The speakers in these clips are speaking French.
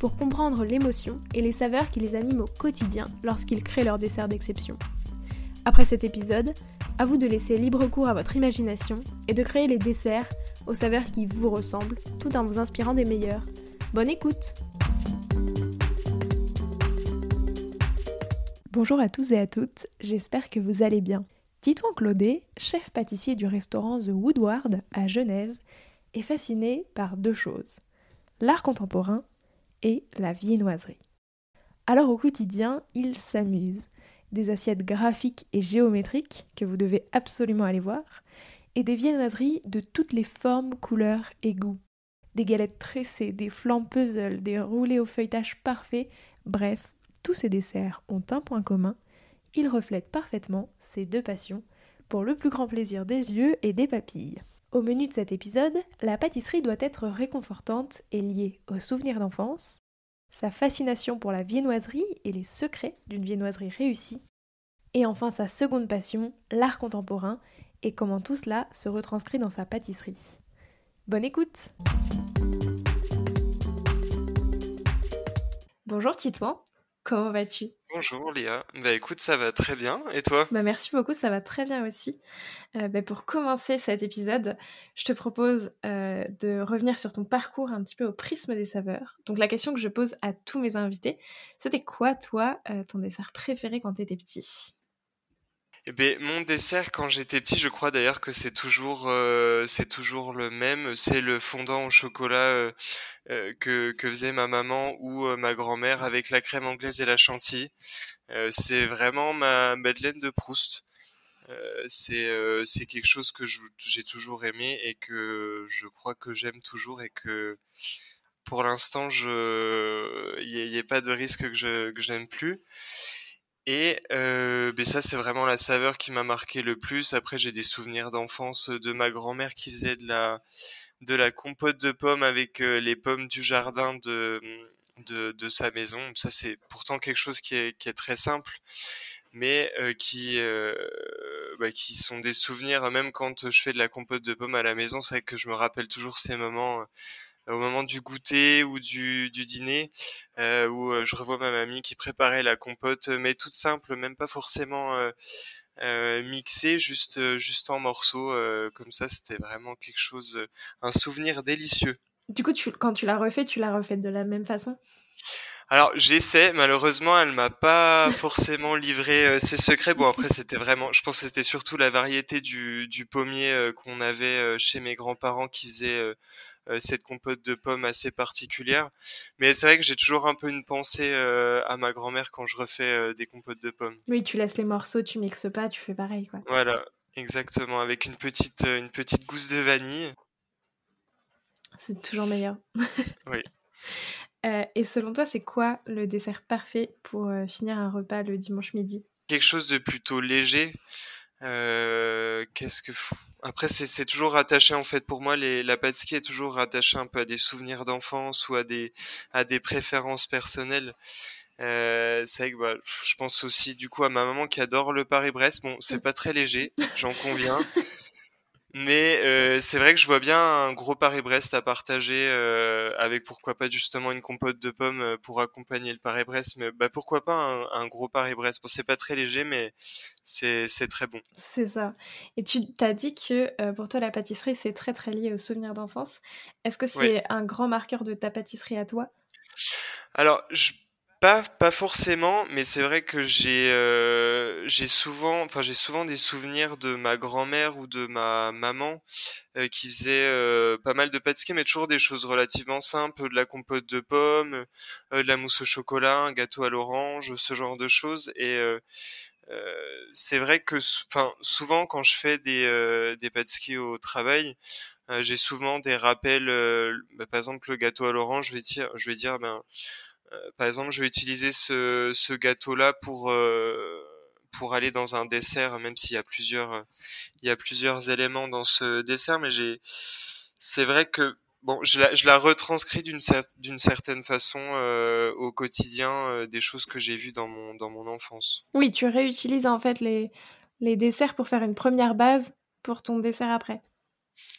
pour comprendre l'émotion et les saveurs qui les animent au quotidien lorsqu'ils créent leur dessert d'exception. Après cet épisode, à vous de laisser libre cours à votre imagination et de créer les desserts aux saveurs qui vous ressemblent tout en vous inspirant des meilleurs. Bonne écoute Bonjour à tous et à toutes, j'espère que vous allez bien. Titouan Claudet, chef pâtissier du restaurant The Woodward à Genève, est fasciné par deux choses l'art contemporain et la viennoiserie. Alors au quotidien, il s'amuse. Des assiettes graphiques et géométriques que vous devez absolument aller voir, et des viennoiseries de toutes les formes, couleurs et goûts. Des galettes tressées, des flancs puzzle, des roulés au feuilletage parfait, bref, tous ces desserts ont un point commun, ils reflètent parfaitement ces deux passions, pour le plus grand plaisir des yeux et des papilles. Au menu de cet épisode, la pâtisserie doit être réconfortante et liée aux souvenirs d'enfance, sa fascination pour la viennoiserie et les secrets d'une viennoiserie réussie, et enfin sa seconde passion, l'art contemporain, et comment tout cela se retranscrit dans sa pâtisserie. Bonne écoute Bonjour Titouan, comment vas-tu? Bonjour Léa, bah écoute ça va très bien et toi? Bah, Merci beaucoup, ça va très bien aussi. Euh, bah, pour commencer cet épisode, je te propose euh, de revenir sur ton parcours un petit peu au prisme des saveurs. Donc la question que je pose à tous mes invités, c'était quoi toi euh, ton dessert préféré quand tu étais petit? Eh ben, mon dessert quand j'étais petit, je crois d'ailleurs que c'est toujours, euh, c'est toujours le même. C'est le fondant au chocolat euh, euh, que, que faisait ma maman ou ma grand-mère avec la crème anglaise et la chantilly. c'est vraiment ma Madeleine de Proust. c'est c'est quelque chose que j'ai toujours aimé et que je crois que j'aime toujours et que pour l'instant il n'y a, pas de risque que je que j'aime plus. Et euh, ben ça, c'est vraiment la saveur qui m'a marqué le plus. Après, j'ai des souvenirs d'enfance de ma grand-mère qui faisait de la, de la compote de pommes avec euh, les pommes du jardin de, de, sa maison. Ça, c'est pourtant quelque chose qui est, qui est très simple, mais euh, qui, euh, bah, qui sont des souvenirs, même quand je fais de la compote de pommes à la maison, c'est vrai que je me rappelle toujours ces moments au moment du goûter ou du, du dîner, euh, où euh, je revois ma mamie qui préparait la compote, mais toute simple, même pas forcément euh, euh mixée, juste, juste en morceaux, comme ça, c'était vraiment quelque chose, un souvenir délicieux. Du coup, tu, quand tu l'as refait, tu l'as refait de la même façon? Alors j'essaie, malheureusement elle m'a pas forcément livré ses secrets. Bon après c'était vraiment, je pense que c'était surtout la variété du, du pommier qu'on avait chez mes grands-parents qui faisait euh, cette compote de pommes assez particulière. Mais c'est vrai que j'ai toujours un peu une pensée euh, à ma grand-mère quand je refais euh, des compotes de pommes. Oui, tu laisses les morceaux, tu mixes pas, tu fais pareil, quoi. Voilà, exactement, avec une petite, une petite gousse de vanille. C'est toujours meilleur. oui. et selon toi, c'est quoi le dessert parfait pour finir un repas le dimanche midi? Quelque chose de plutôt léger. Qu'est-ce que après, c'est toujours rattaché en fait pour moi. Les, la pâtisserie est toujours rattachée un peu à des souvenirs d'enfance ou à des à des préférences personnelles. Euh, c'est vrai que bah, je pense aussi du coup à ma maman qui adore le Paris-Brest. Bon, c'est pas très léger, j'en conviens. Mais euh, c'est vrai que je vois bien un gros Paris-Brest à partager euh, avec pourquoi pas justement une compote de pommes euh, pour accompagner le Paris-Brest. Mais bah, pourquoi pas un, un gros Paris-Brest? Bon, c'est pas très léger, mais c'est très bon. C'est ça. Et tu t'as dit que euh, pour toi, la pâtisserie, c'est très très lié aux souvenirs d'enfance. Est-ce que c'est un grand marqueur de ta pâtisserie à toi? Alors, je pas, pas forcément, mais c'est vrai que j'ai euh, souvent, enfin j'ai souvent des souvenirs de ma grand-mère ou de ma maman euh, qui faisait euh, pas mal de pâtisseries, mais toujours des choses relativement simples, de la compote de pommes, de la mousse au chocolat, un gâteau à l'orange, ce genre de choses. Et c'est vrai que, enfin souvent quand je fais des des pâtisseries au travail, j'ai souvent des rappels. Bah, par exemple, le gâteau à l'orange, je vais dire, je vais dire, ben par exemple, je vais utiliser ce, gâteau-là pour pour aller dans un dessert, même s'il y a plusieurs il y a plusieurs éléments dans ce dessert, mais j'ai c'est vrai que bon, je la, retranscris d'une d'une certaine façon euh, au quotidien euh, des choses que j'ai vues dans mon dans mon enfance. Oui, tu réutilises en fait les les desserts pour faire une première base pour ton dessert après.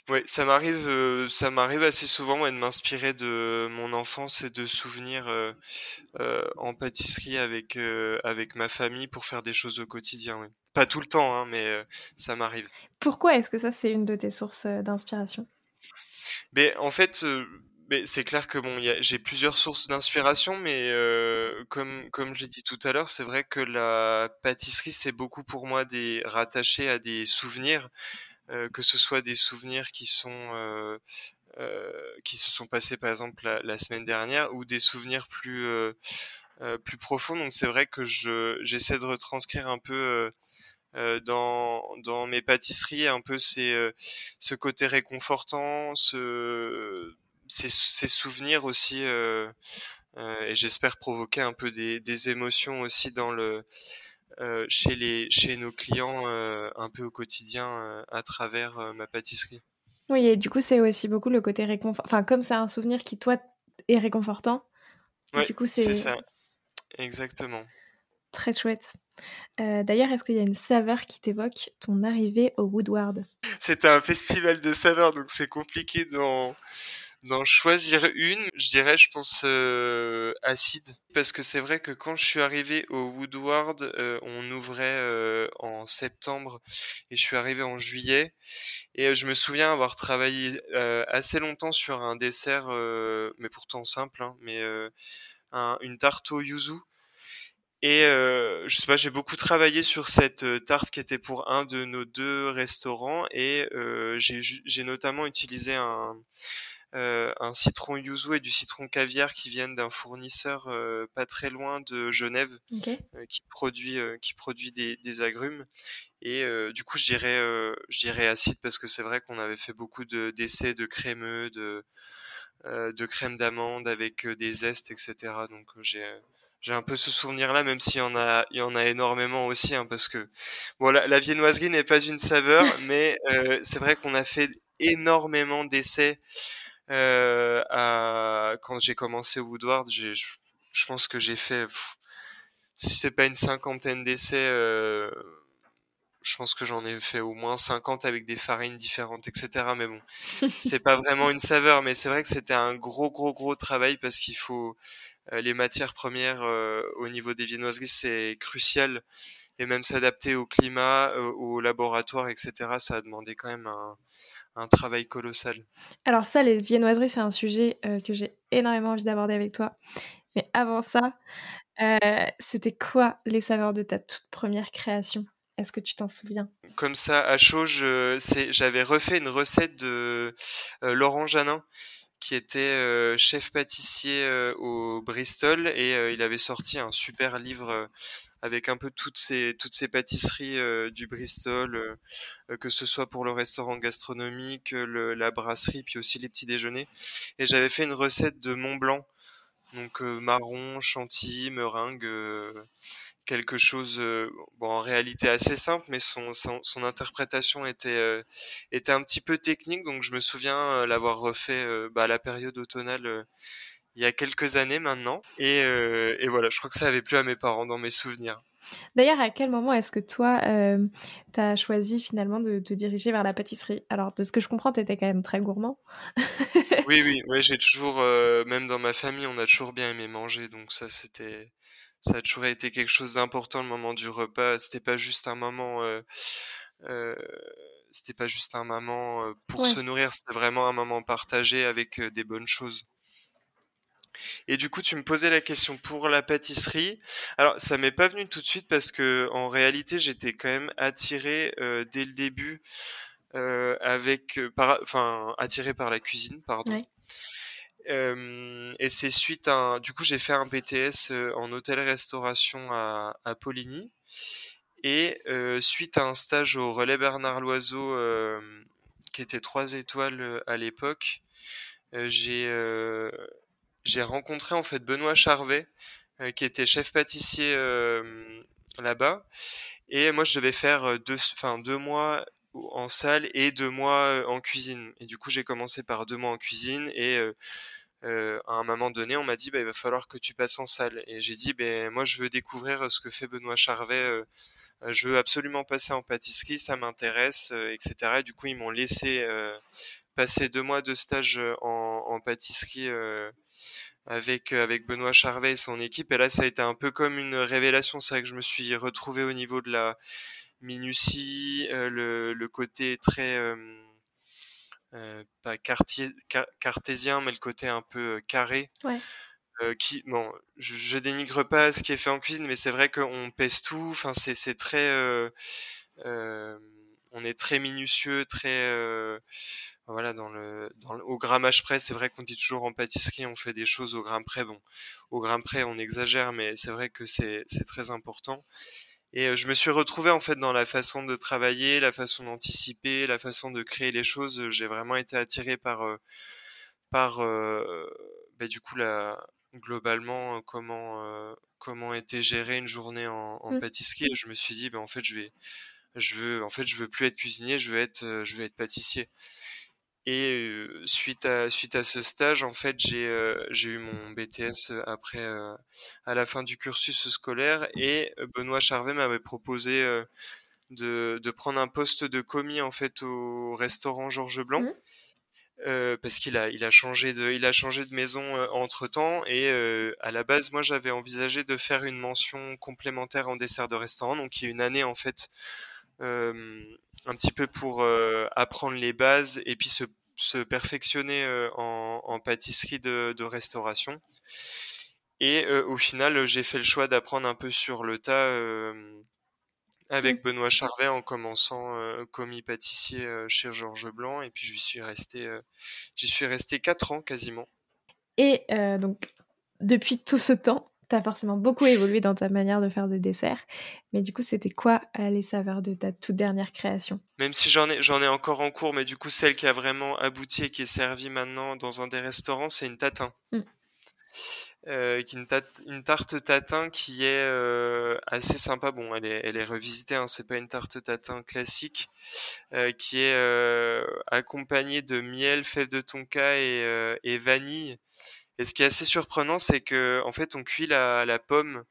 Oui, ça m'arrive euh, ça m'arrive assez souvent de m'inspirer de mon enfance et de souvenirs en pâtisserie avec avec ma famille pour faire des choses au quotidien. Pas tout le temps, hein, mais ça m'arrive. Pourquoi est-ce que ça c'est une de tes sources d'inspiration? Mais en fait, euh, mais c'est clair que bon, j'ai plusieurs sources d'inspiration, mais euh, comme comme j'ai dit tout à l'heure, c'est vrai que la pâtisserie c'est beaucoup pour moi des rattaché à des souvenirs, euh, que ce soit des souvenirs qui sont qui se sont passés par exemple la, semaine dernière ou des souvenirs plus plus profonds. Donc c'est vrai que je j'essaie de retranscrire un peu euh, dans, dans mes pâtisseries, un peu euh, ce côté réconfortant, ce, ces, ces souvenirs aussi, euh, et j'espère provoquer un peu des, des, émotions aussi dans le, chez, les, chez nos clients un peu au quotidien à travers ma pâtisserie. Oui, et du coup, c'est aussi beaucoup le côté réconfort. Enfin, comme c'est un souvenir qui, toi, est réconfortant, du coup, c'est ça. Exactement. Très chouette. Euh, d'ailleurs, est-ce qu'il y a une saveur qui t'évoque ton arrivée au Woodward? C'était un festival de saveurs, donc c'est compliqué d'en, choisir une. Je dirais, je pense, euh, acide. Parce que c'est vrai que quand je suis arrivé au Woodward, euh, on ouvrait en septembre et je suis arrivé en juillet. Et je me souviens avoir travaillé assez longtemps sur un dessert, mais pourtant simple, hein, mais une tarte au yuzu et euh, je sais pas, j'ai beaucoup travaillé sur cette euh, tarte qui était pour un de nos deux restaurants et euh, j'ai notamment utilisé un, euh, un citron yuzu et du citron caviar qui viennent d'un fournisseur euh, pas très loin de Genève euh, qui produit qui produit des, des agrumes. Et du coup je dirais je dirais acide parce que c'est vrai qu'on avait fait beaucoup de d'essais de crémeux de de crème d'amande avec des zestes etc donc j'ai j'ai un peu ce souvenir-là, même s'il y en a, il y en a énormément aussi, hein, parce que bon, la, viennoiserie n'est pas une saveur, mais euh, c'est vrai qu'on a fait énormément d'essais euh, à... quand j'ai commencé au Woodward. Je, je pense que j'ai fait, si c'est pas une cinquantaine d'essais, euh, je pense que j'en ai fait au moins 50 avec des farines différentes, etc. Mais bon, c'est pas vraiment une saveur, mais c'est vrai que c'était un gros, gros, gros travail parce qu'il faut euh, les matières premières euh, au niveau des viennoiseries, c'est crucial. Et même s'adapter au climat, euh, au laboratoire, etc., ça a demandé quand même un, travail colossal. Alors ça, les viennoiseries, c'est un sujet que j'ai énormément envie d'aborder avec toi. Mais avant ça, c'était quoi les saveurs de ta toute première création? Est-ce que tu t'en souviens? Comme ça, à chaud, j'avais refait une recette de Laurent Janin qui était euh, chef pâtissier euh, au Bristol et euh, il avait sorti un super livre avec un peu toutes ces toutes ces pâtisseries du Bristol, que ce soit pour le restaurant gastronomique, le, la brasserie, puis aussi les petits déjeuners. Et j'avais fait une recette de Mont Blanc, donc marron, chantilly, meringue quelque chose euh, bon, en réalité assez simple, mais son, son, interprétation était, euh, était un petit peu technique, donc je me souviens euh, l'avoir refait bah, à la période automnale il y a quelques années maintenant. Et, et, voilà, je crois que ça avait plu à mes parents dans mes souvenirs. D'ailleurs, à quel moment est-ce que toi, tu as choisi finalement de te diriger vers la pâtisserie? Alors, de ce que je comprends, tu étais quand même très gourmand. oui, oui, oui j'ai toujours, même dans ma famille, on a toujours bien aimé manger, donc ça, c'était ça a toujours été quelque chose d'important le moment du repas. C'était pas juste un moment, euh, euh, c'était pas juste un moment euh, pour se nourrir. C'était vraiment un moment partagé avec des bonnes choses. Et du coup, tu me posais la question pour la pâtisserie. Alors, ça m'est pas venu tout de suite parce que en réalité, j'étais quand même attiré dès le début avec, par, enfin, attiré par la cuisine, pardon et c'est suite à du coup j'ai fait un BTS en hôtel-restauration à, à Poligny et suite à un stage au relais Bernard Loiseau qui était trois étoiles à l'époque, j'ai rencontré en fait Benoît Charvet, qui était chef pâtissier là-bas. Et moi, je devais faire deux, enfin, deux mois en salle et deux mois en cuisine. Et du coup, j'ai commencé par deux mois en cuisine et à un moment donné, on m'a dit bah, il va falloir que tu passes en salle. Et j'ai dit ben moi, je veux découvrir ce que fait Benoît Charvet. je veux absolument passer en pâtisserie, ça m'intéresse, etc. Et du coup, ils m'ont laissé passer deux mois de stage en, en pâtisserie avec, avec Benoît Charvet et son équipe. Et là, ça a été un peu comme une révélation. C'est vrai que je me suis retrouvé au niveau de la minutie, le, le, côté très euh, pas cartésien, mais le côté un peu euh, carré. Euh, qui, bon, je, dénigre pas ce qui est fait en cuisine, mais c'est vrai qu'on pèse tout. Enfin, c'est très, on est très minutieux, très, voilà, dans le, dans au grammage près. C'est vrai qu'on dit toujours en pâtisserie, on fait des choses au gramme près. Bon, au gramme près, on exagère, mais c'est vrai que c'est très important. Et je me suis retrouvé en fait dans la façon de travailler, la façon d'anticiper, la façon de créer les choses. J'ai vraiment été attiré par par bah, du coup la globalement comment comment était gérée une journée en, en mmh. pâtisserie. Et je me suis dit ben en fait je vais je veux en fait je veux plus être cuisinier, je veux être je veux être pâtissier. Et suite à suite à ce stage, en fait, j'ai eu mon BTS après à la fin du cursus scolaire et Benoît Charvet m'avait proposé de, de prendre un poste de commis en fait au restaurant Georges Blanc. Mmh. Euh, parce qu'il a, il a changé de, il a changé de maison entre temps et à la base, moi, j'avais envisagé de faire une mention complémentaire en dessert de restaurant, donc il y a une année en fait un petit peu pour euh, apprendre les bases et puis se, se perfectionner euh, en, en, pâtisserie de, de, restauration. Et au final, j'ai fait le choix d'apprendre un peu sur le tas avec mmh. Benoît Charvet en commençant commis pâtissier chez Georges Blanc et puis j'y suis resté j'y suis resté quatre ans quasiment. Et donc depuis tout ce temps, tu forcément beaucoup évolué dans ta manière de faire des desserts. Mais du coup, c'était quoi les saveurs de ta toute dernière création? Même si j'en ai, j'en ai encore en cours, mais du coup, celle qui a vraiment abouti et qui est servie maintenant dans un des restaurants, c'est une tatin. Mmh. Euh, une, une, tarte tatin qui est euh, assez sympa. Bon, elle est, elle est revisitée, hein, c'est pas une tarte tatin classique, euh, qui est euh, accompagnée de miel, fèves de tonka et, et vanille. Et ce qui est assez surprenant, c'est que en fait, on cuit la, la pomme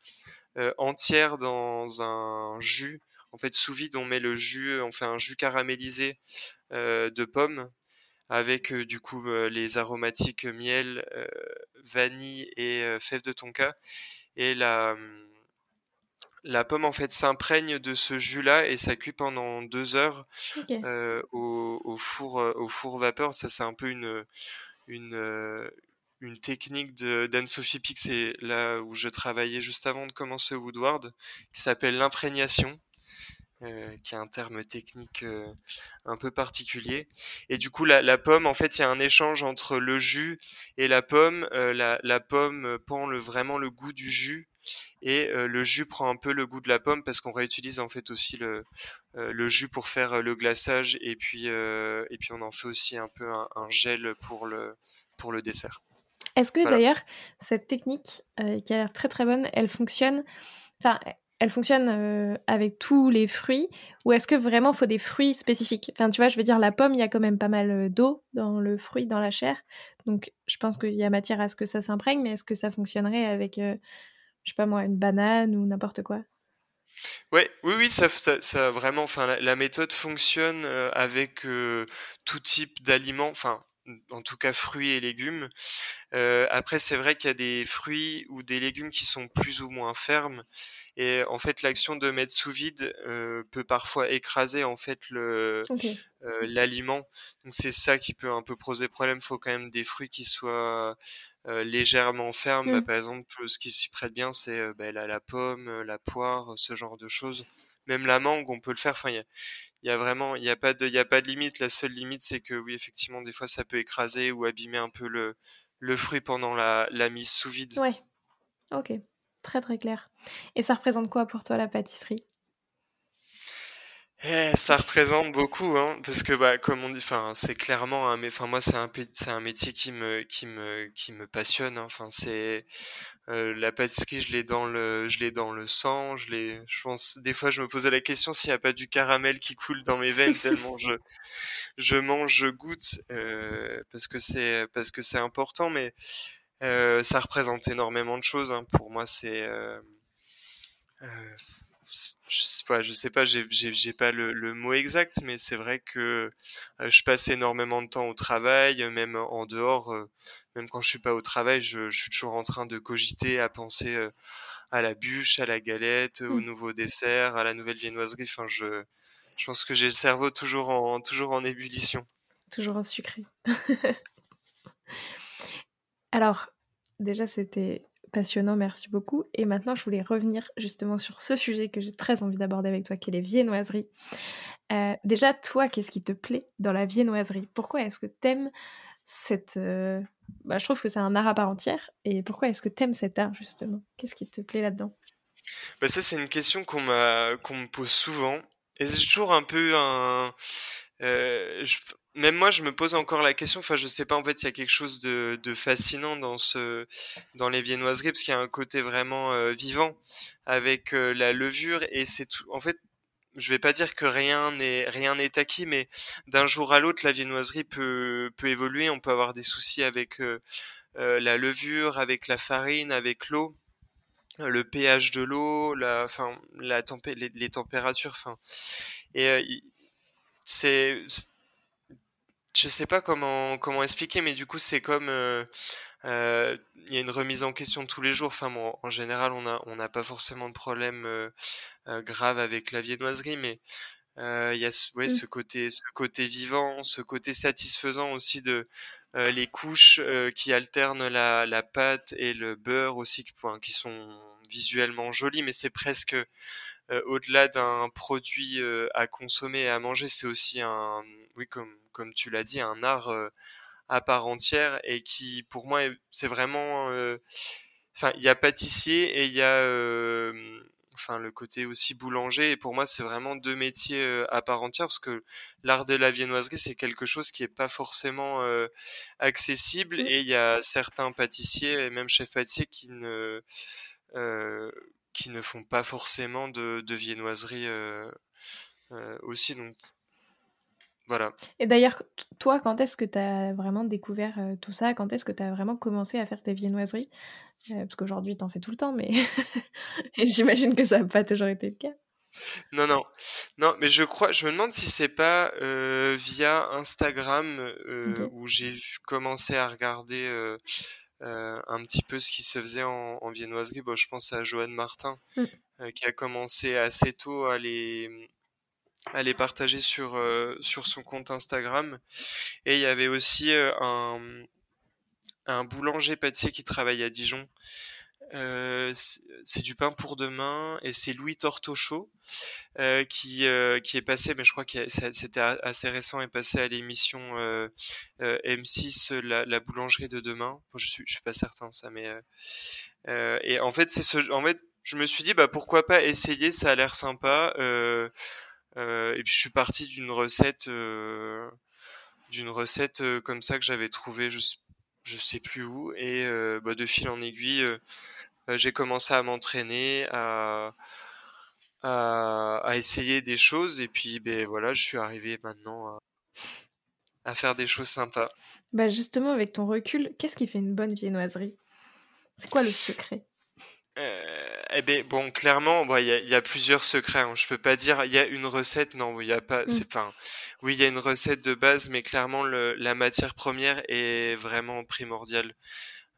euh, entière dans un jus. En fait, sous vide, on met le jus, on fait un jus caramélisé euh, de pommes avec euh, du coup les aromatiques miel, vanille et fèves de tonka. Et la, la pomme en fait s'imprègne de ce jus-là et ça cuit pendant deux heures au, au, four au four vapeur. Ça c'est un peu une une, une technique d'Anne-Sophie Pic, c'est là où je travaillais juste avant de commencer Woodward, qui s'appelle l'imprégnation, euh, qui est un terme technique euh, un peu particulier. Et du coup, la, pomme, en fait, il y a un échange entre le jus et la pomme. Euh, la, pomme prend vraiment le goût du jus et le jus prend un peu le goût de la pomme parce qu'on réutilise en fait aussi le, le jus pour faire le glaçage et puis, et puis on en fait aussi un peu un, un gel pour le, pour le dessert. Est-ce que d'ailleurs, cette technique euh, qui a l'air très très bonne, elle fonctionne, enfin, elle fonctionne euh, avec tous les fruits ou est-ce que vraiment il faut des fruits spécifiques? Enfin, tu vois, je veux dire, la pomme, il y a quand même pas mal euh, d'eau dans le fruit, dans la chair. Donc, je pense qu'il y a matière à ce que ça s'imprègne, mais est-ce que ça fonctionnerait avec, je sais pas moi, une banane ou n'importe quoi? Ouais, oui, oui, ça, ça, vraiment, enfin, la, la, méthode fonctionne avec tout type d'aliments, enfin, en tout cas fruits et légumes. Euh, après, c'est vrai qu'il y a des fruits ou des légumes qui sont plus ou moins fermes. Et en fait, l'action de mettre sous vide euh, peut parfois écraser en fait le euh, l'aliment. Donc c'est ça qui peut un peu poser problème. Il faut quand même des fruits qui soient légèrement fermes. Bah, mmh. par exemple, ce qui s'y prête bien, c'est bah, la, la, pomme, la poire, ce genre de choses. Même la mangue, on peut le faire. Enfin, il il y a vraiment, il n'y a pas de, il y a pas de limite. La seule limite, c'est que oui, effectivement, des fois, ça peut écraser ou abîmer un peu le, le fruit pendant la, la mise sous vide. Ouais. Ok. Très très clair. Et ça représente quoi pour toi la pâtisserie? Eh, ça représente beaucoup, hein, parce que bah, comme on dit, enfin, c'est clairement un, enfin moi c'est un, c'est un métier qui me, qui me, qui me passionne. hein. Enfin, c'est euh, la pâtisserie, je l'ai dans le, je l'ai dans le sang. Je l'ai, je pense, des fois, je me posais la question s'il n'y a pas du caramel qui coule dans mes veines tellement je, je mange, je goûte, euh, parce que c'est, parce que c'est important, mais euh, ça représente énormément de choses. hein. Pour moi, c'est euh, euh, je sais pas, je sais pas, j'ai pas le, le mot exact, mais c'est vrai que euh, je passe énormément de temps au travail, même en dehors, euh, même quand je suis pas au travail, je, je suis toujours en train de cogiter, à penser euh, à la bûche, à la galette, au Mm. nouveau dessert, à la nouvelle viennoiserie. Enfin, je, je pense que j'ai le cerveau toujours en, toujours en ébullition. Toujours un sucré. Alors, déjà, c'était passionnant, merci beaucoup. Et maintenant, je voulais revenir justement sur ce sujet que j'ai très envie d'aborder avec toi, qui est les viennoiseries. Euh, déjà, toi, qu'est-ce qui te plaît dans la viennoiserie? Pourquoi est-ce que t'aimes cette... euh, Bah, je trouve que c'est un art à part entière. Et pourquoi est-ce que t'aimes cet art, justement? Qu'est-ce qui te plaît là-dedans? Bah ça, c'est une question qu'on me pose souvent. Et c'est toujours un peu un, euh, même moi, je me pose encore la question. Enfin, je sais pas. En fait, il y a quelque chose de, fascinant dans les viennoiseries parce qu'il y a un côté vraiment euh, vivant avec euh, la levure et c'est tout. En fait, je vais pas dire que rien n'est acquis, mais d'un jour à l'autre, la viennoiserie peut évoluer. On peut avoir des soucis avec euh, la levure, avec la farine, avec l'eau le pH de l'eau, les, températures, et c'est, je sais pas comment comment expliquer, mais du coup c'est comme euh, euh, il y a une remise en question tous les jours. Enfin, bon, en général, on a on n'a pas forcément de problème euh, grave avec la viennoiserie, mais il y a ce, ouais, Mm. ce côté ce côté vivant, ce côté satisfaisant aussi de les couches qui alternent la, la pâte et le beurre aussi, qui, enfin, qui sont visuellement jolies, mais c'est presque au-delà d'un produit à consommer et à manger, c'est aussi un, oui, comme, comme tu l'as dit, un art euh, à part entière et qui, pour moi, est- c'est vraiment, euh, enfin, il y a pâtissier et il y a, euh, enfin, le côté aussi boulanger. Et pour moi, c'est vraiment deux métiers euh, à part entière parce que l'art de la viennoiserie, c'est quelque chose qui est pas forcément euh, accessible Mm. et il y a certains pâtissiers et même chefs pâtissiers qui ne euh, qui ne font pas forcément de, de viennoiserie aussi. Donc voilà. Et d'ailleurs, toi, quand est-ce que t'as vraiment découvert euh, tout ça? Quand est-ce que t'as vraiment commencé à faire tes viennoiseries? Euh, Parce qu'aujourd'hui, t'en fais tout le temps, mais j'imagine que ça n'a pas toujours été le cas. Non, non, non, mais je crois, je me demande si c'est pas euh, via Instagram euh, où j'ai commencé à regarder un petit peu ce qui se faisait en, en viennoiserie. Bon, je pense à Joanne Martin Mm. qui a commencé assez tôt à les à les partager sur euh, sur son compte Instagram. Et il y avait aussi euh, un un boulanger pâtissier qui travaille à Dijon. Euh, c'est du pain pour demain et c'est Louis Tortochaud euh, qui qui est passé, mais je crois que c'était assez récent, est passé à l'émission euh, euh, M6 la, la boulangerie de demain. Je suis je suis pas certain ça, mais et en fait c'est ce en fait je me suis dit bah pourquoi pas essayer, ça a l'air sympa. Euh, et puis je suis parti d'une recette euh, d'une recette euh, comme ça que j'avais trouvée je je sais plus où. Et bah, de fil en aiguille j'ai commencé à m'entraîner à essayer des choses. Et puis ben voilà, je suis arrivé maintenant à, à faire des choses sympas. Bah justement, avec ton recul, qu'est-ce qui fait une bonne viennoiserie? C'est quoi le secret? Euh, eh ben bon, clairement, bon, il y a, il y a plusieurs secrets. hein. Je peux pas dire il y a une recette. Non, il y a pas. Mm. C'est pas. Oui, il y a une recette de base, mais clairement le, la matière première est vraiment primordiale.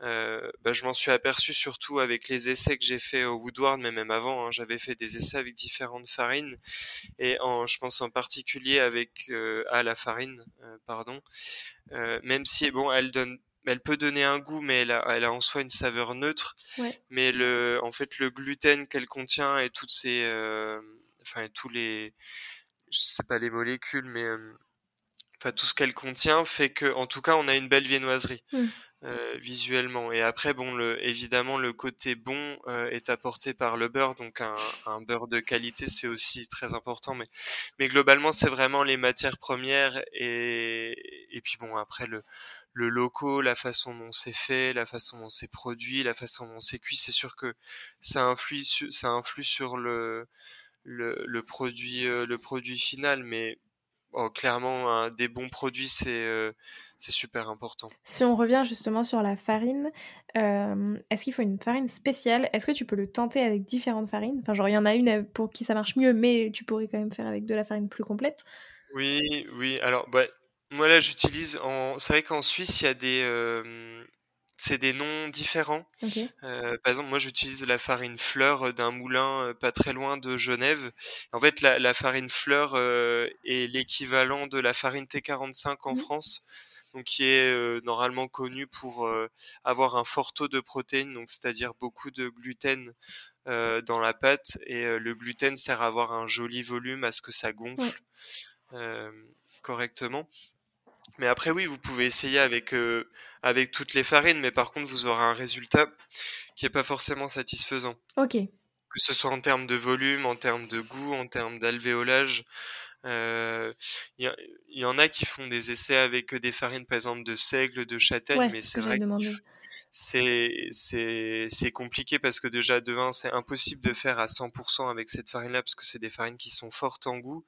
Euh, bah, je m'en suis aperçu surtout avec les essais que j'ai fait au Woodward, mais même avant, hein, j'avais fait des essais avec différentes farines et en, je pense en particulier avec euh, à la farine, euh, pardon. Euh, même si bon, elle donne, elle peut donner un goût, mais elle a, elle a en soi une saveur neutre. Ouais. Mais le, en fait, le gluten qu'elle contient et toutes ces, euh, enfin tous les, je sais pas les molécules, mais euh, enfin tout ce qu'elle contient fait que, en tout cas, on a une belle viennoiserie. Mm. euh, visuellement. Et après, bon, le, évidemment, le côté bon euh, est apporté par le beurre, donc un, un beurre de qualité, c'est aussi très important. Mais, mais globalement, c'est vraiment les matières premières et, et puis bon, après le, le loco, la façon dont c'est fait, la façon dont c'est produit, la façon dont c'est cuit, c'est sûr que ça influe, ça influe sur le, le, le produit, euh, le produit final. Mais oh, clairement, des bons produits, c'est c'est super important. Si on revient justement sur la farine, euh, est-ce qu'il faut une farine spéciale? Est-ce que tu peux le tenter avec différentes farines? Enfin, genre, il y en a une pour qui ça marche mieux, mais tu pourrais quand même faire avec de la farine plus complète Oui, oui. Alors, bah, moi là, j'utilise. En... C'est vrai qu'en Suisse, il y a des. Euh, c'est des noms différents. Euh, par exemple, moi, j'utilise la farine fleur d'un moulin pas très loin de Genève. En fait, la, farine fleur est l'équivalent de la farine T45 en mmh. France donc qui est euh, normalement connu pour euh, avoir un fort taux de protéines, donc c'est-à-dire beaucoup de gluten euh, dans la pâte et le gluten sert à avoir un joli volume, à ce que ça gonfle correctement. Mais après oui, vous pouvez essayer avec avec toutes les farines, mais par contre vous aurez un résultat qui est pas forcément satisfaisant. Ok. Que ce soit en termes de volume, en termes de goût, en termes d'alvéolage, il euh, y, y, en a qui font des essais avec des farines, par exemple, de seigle, de châtaigne, mais c'est vrai que c'est c'est compliqué parce que déjà de 1 c'est impossible de faire à 100% avec cette farine là parce que c'est des farines qui sont fortes en goût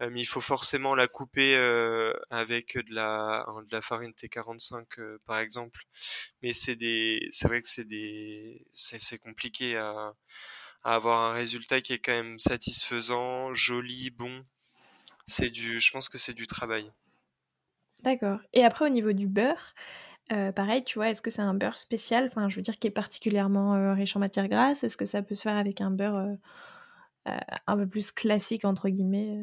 euh, mais il faut forcément la couper euh, avec de la de la farine T45 euh, par exemple mais c'est des c'est vrai que c'est des c'est compliqué à, à avoir un résultat qui est quand même satisfaisant joli bon c'est du, je pense que c'est du travail. D'accord. Et après, au niveau du beurre, euh, pareil, tu vois, est-ce que c'est un beurre spécial, enfin, je veux dire, qui est particulièrement euh, riche en matière grasse Est-ce que ça peut se faire avec un beurre euh, un peu plus classique, entre guillemets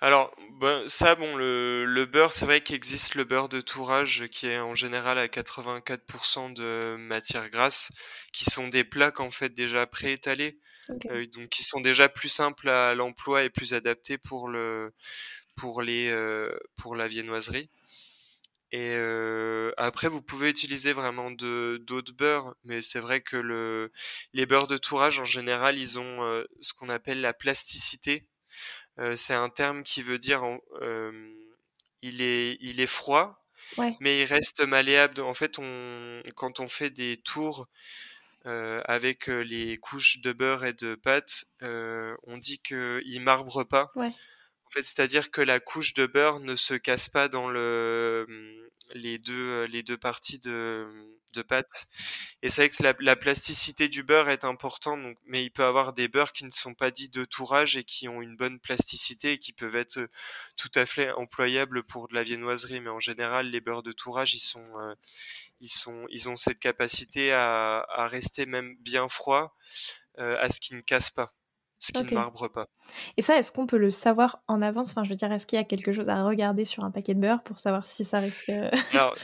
alors, ben, ça, bon, le, beurre, c'est vrai qu'il existe le beurre de tourage qui est en général à 84% de matière grasse, qui sont des plaques en fait déjà préétalées. Euh, donc qui sont déjà plus simples à l'emploi et plus adaptés pour le pour les pour la viennoiserie. Et euh, après, vous pouvez utiliser vraiment d'autres beurres, mais c'est vrai que le les beurres de tourage en général, ils ont ce qu'on appelle la plasticité. c'est un terme qui veut dire il est il est froid, mais il reste malléable. En fait, on quand on fait des tours avec les couches de beurre et de pâte, on dit qu'il marbre pas. C'est-à-dire que la couche de beurre ne se casse pas dans hum, les, deux, parties de, de pâte. Et c'est vrai que la, plasticité du beurre est importante, mais il peut avoir des beurres qui ne sont pas dits de tourage et qui ont une bonne plasticité et qui peuvent être tout à fait employables pour de la viennoiserie. Mais en général, les beurres de tourage, ils sont, ils, ont cette capacité à, rester même bien froid, euh, à ce qu'ils ne cassent pas, ce qui ne marbre pas. Et ça, est-ce qu'on peut le savoir en avance? Enfin, je veux dire, est-ce qu'il y a quelque chose à regarder sur un paquet de beurre pour savoir si ça risque euh, Alors,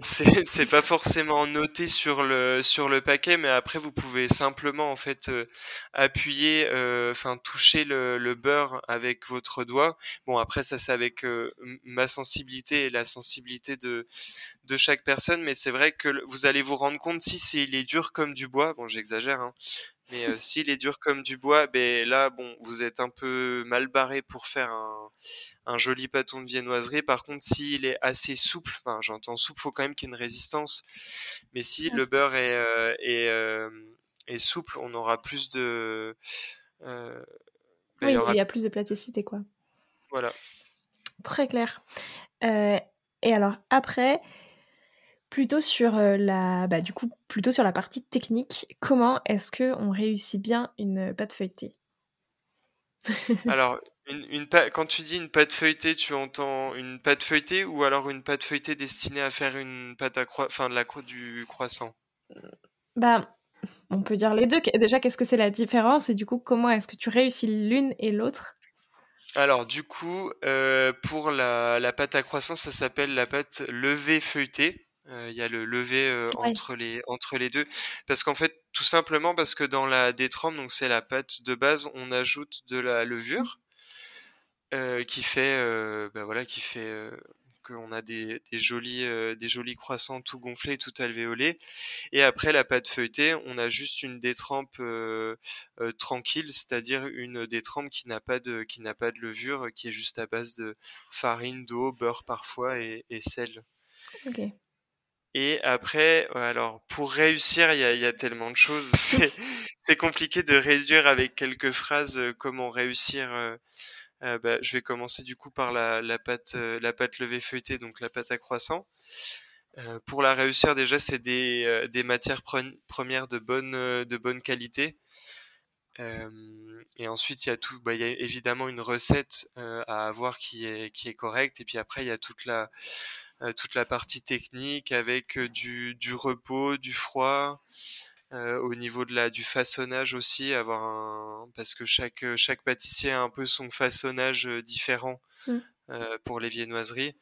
c'est pas forcément noté sur le sur le paquet, mais après vous pouvez simplement en fait euh, appuyer, enfin toucher le, le, beurre avec votre doigt. Bon après ça c'est avec ma sensibilité et la sensibilité de de chaque personne, mais c'est vrai que vous allez vous rendre compte si c'est il est dur comme du bois. Bon, j'exagère, hein, mais euh, s'il est dur comme du bois, ben là, bon, vous êtes un peu mal barré pour faire un, un joli pâton de viennoiserie. Par contre, s'il est assez souple, enfin, j'entends souple, faut quand même qu'il y ait une résistance. Mais si le beurre est euh, est, euh, est, souple, on aura plus de ben, oui, il, y a plus de plasticité, quoi. Voilà. Très clair. et alors après, plutôt sur euh, la bah, du coup plutôt sur la partie technique. Comment est-ce que on réussit bien une pâte feuilletée? Alors une, une quand tu dis une pâte feuilletée tu entends une pâte feuilletée ou alors une pâte feuilletée destinée à faire une pâte à croix enfin de la du croissant? Bah on peut dire les deux. Déjà qu'est-ce que c'est la différence et du coup comment est-ce que tu réussis l'une et l'autre? Alors du coup, euh, pour la, la, pâte à croissant, ça s'appelle la pâte levée feuilletée. Euh, il y a le lever euh, entre les entre les deux parce qu'en fait tout simplement parce que dans la détrempe donc c'est la pâte de base on ajoute de la levure euh, qui fait ben voilà qui fait qu'on a des, jolis, des jolis croissants tout gonflés, tout alvéolés. Et après la pâte feuilletée, on a juste une détrempe tranquille, c'est-à-dire une détrempe qui n'a pas de qui n'a pas de levure, qui est juste à base de farine, d'eau, beurre parfois et, et sel. Ok. Et après, alors pour réussir, il y a, y a, tellement de choses. C'est compliqué de réduire avec quelques phrases comment réussir. Euh, bah, je vais commencer du coup par la, la pâte, la pâte levée feuilletée, donc la pâte à croissant. Euh, pour la réussir, déjà, c'est des, des matières premières de bonne, de bonne qualité. et ensuite, il y a tout, bah, il y a évidemment une recette à avoir qui est, qui est correcte. Et puis après, il y a toute la, euh, toute la partie technique avec euh, du, du repos, du froid, euh, au niveau de la du façonnage aussi, avoir un parce que chaque chaque pâtissier a un peu son façonnage différent mmh. pour les viennoiseries.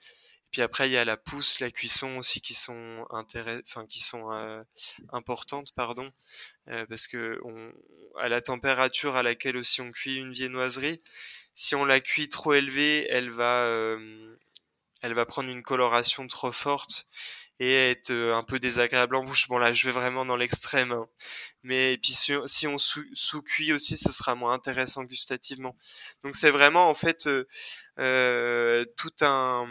Puis après il y a la pousse, la cuisson aussi qui sont intéress... enfin qui sont importantes pardon parce que on... à la température à laquelle aussi on cuit une viennoiserie, si on la cuit trop élevée, elle va elle va prendre une coloration trop forte et être euh, un peu désagréable en bouche. Bon là, je vais vraiment dans l'extrême. Hein. Mais puis si, on sous-cuit aussi, ce sera moins intéressant gustativement. Donc c'est vraiment en fait euh, euh, tout un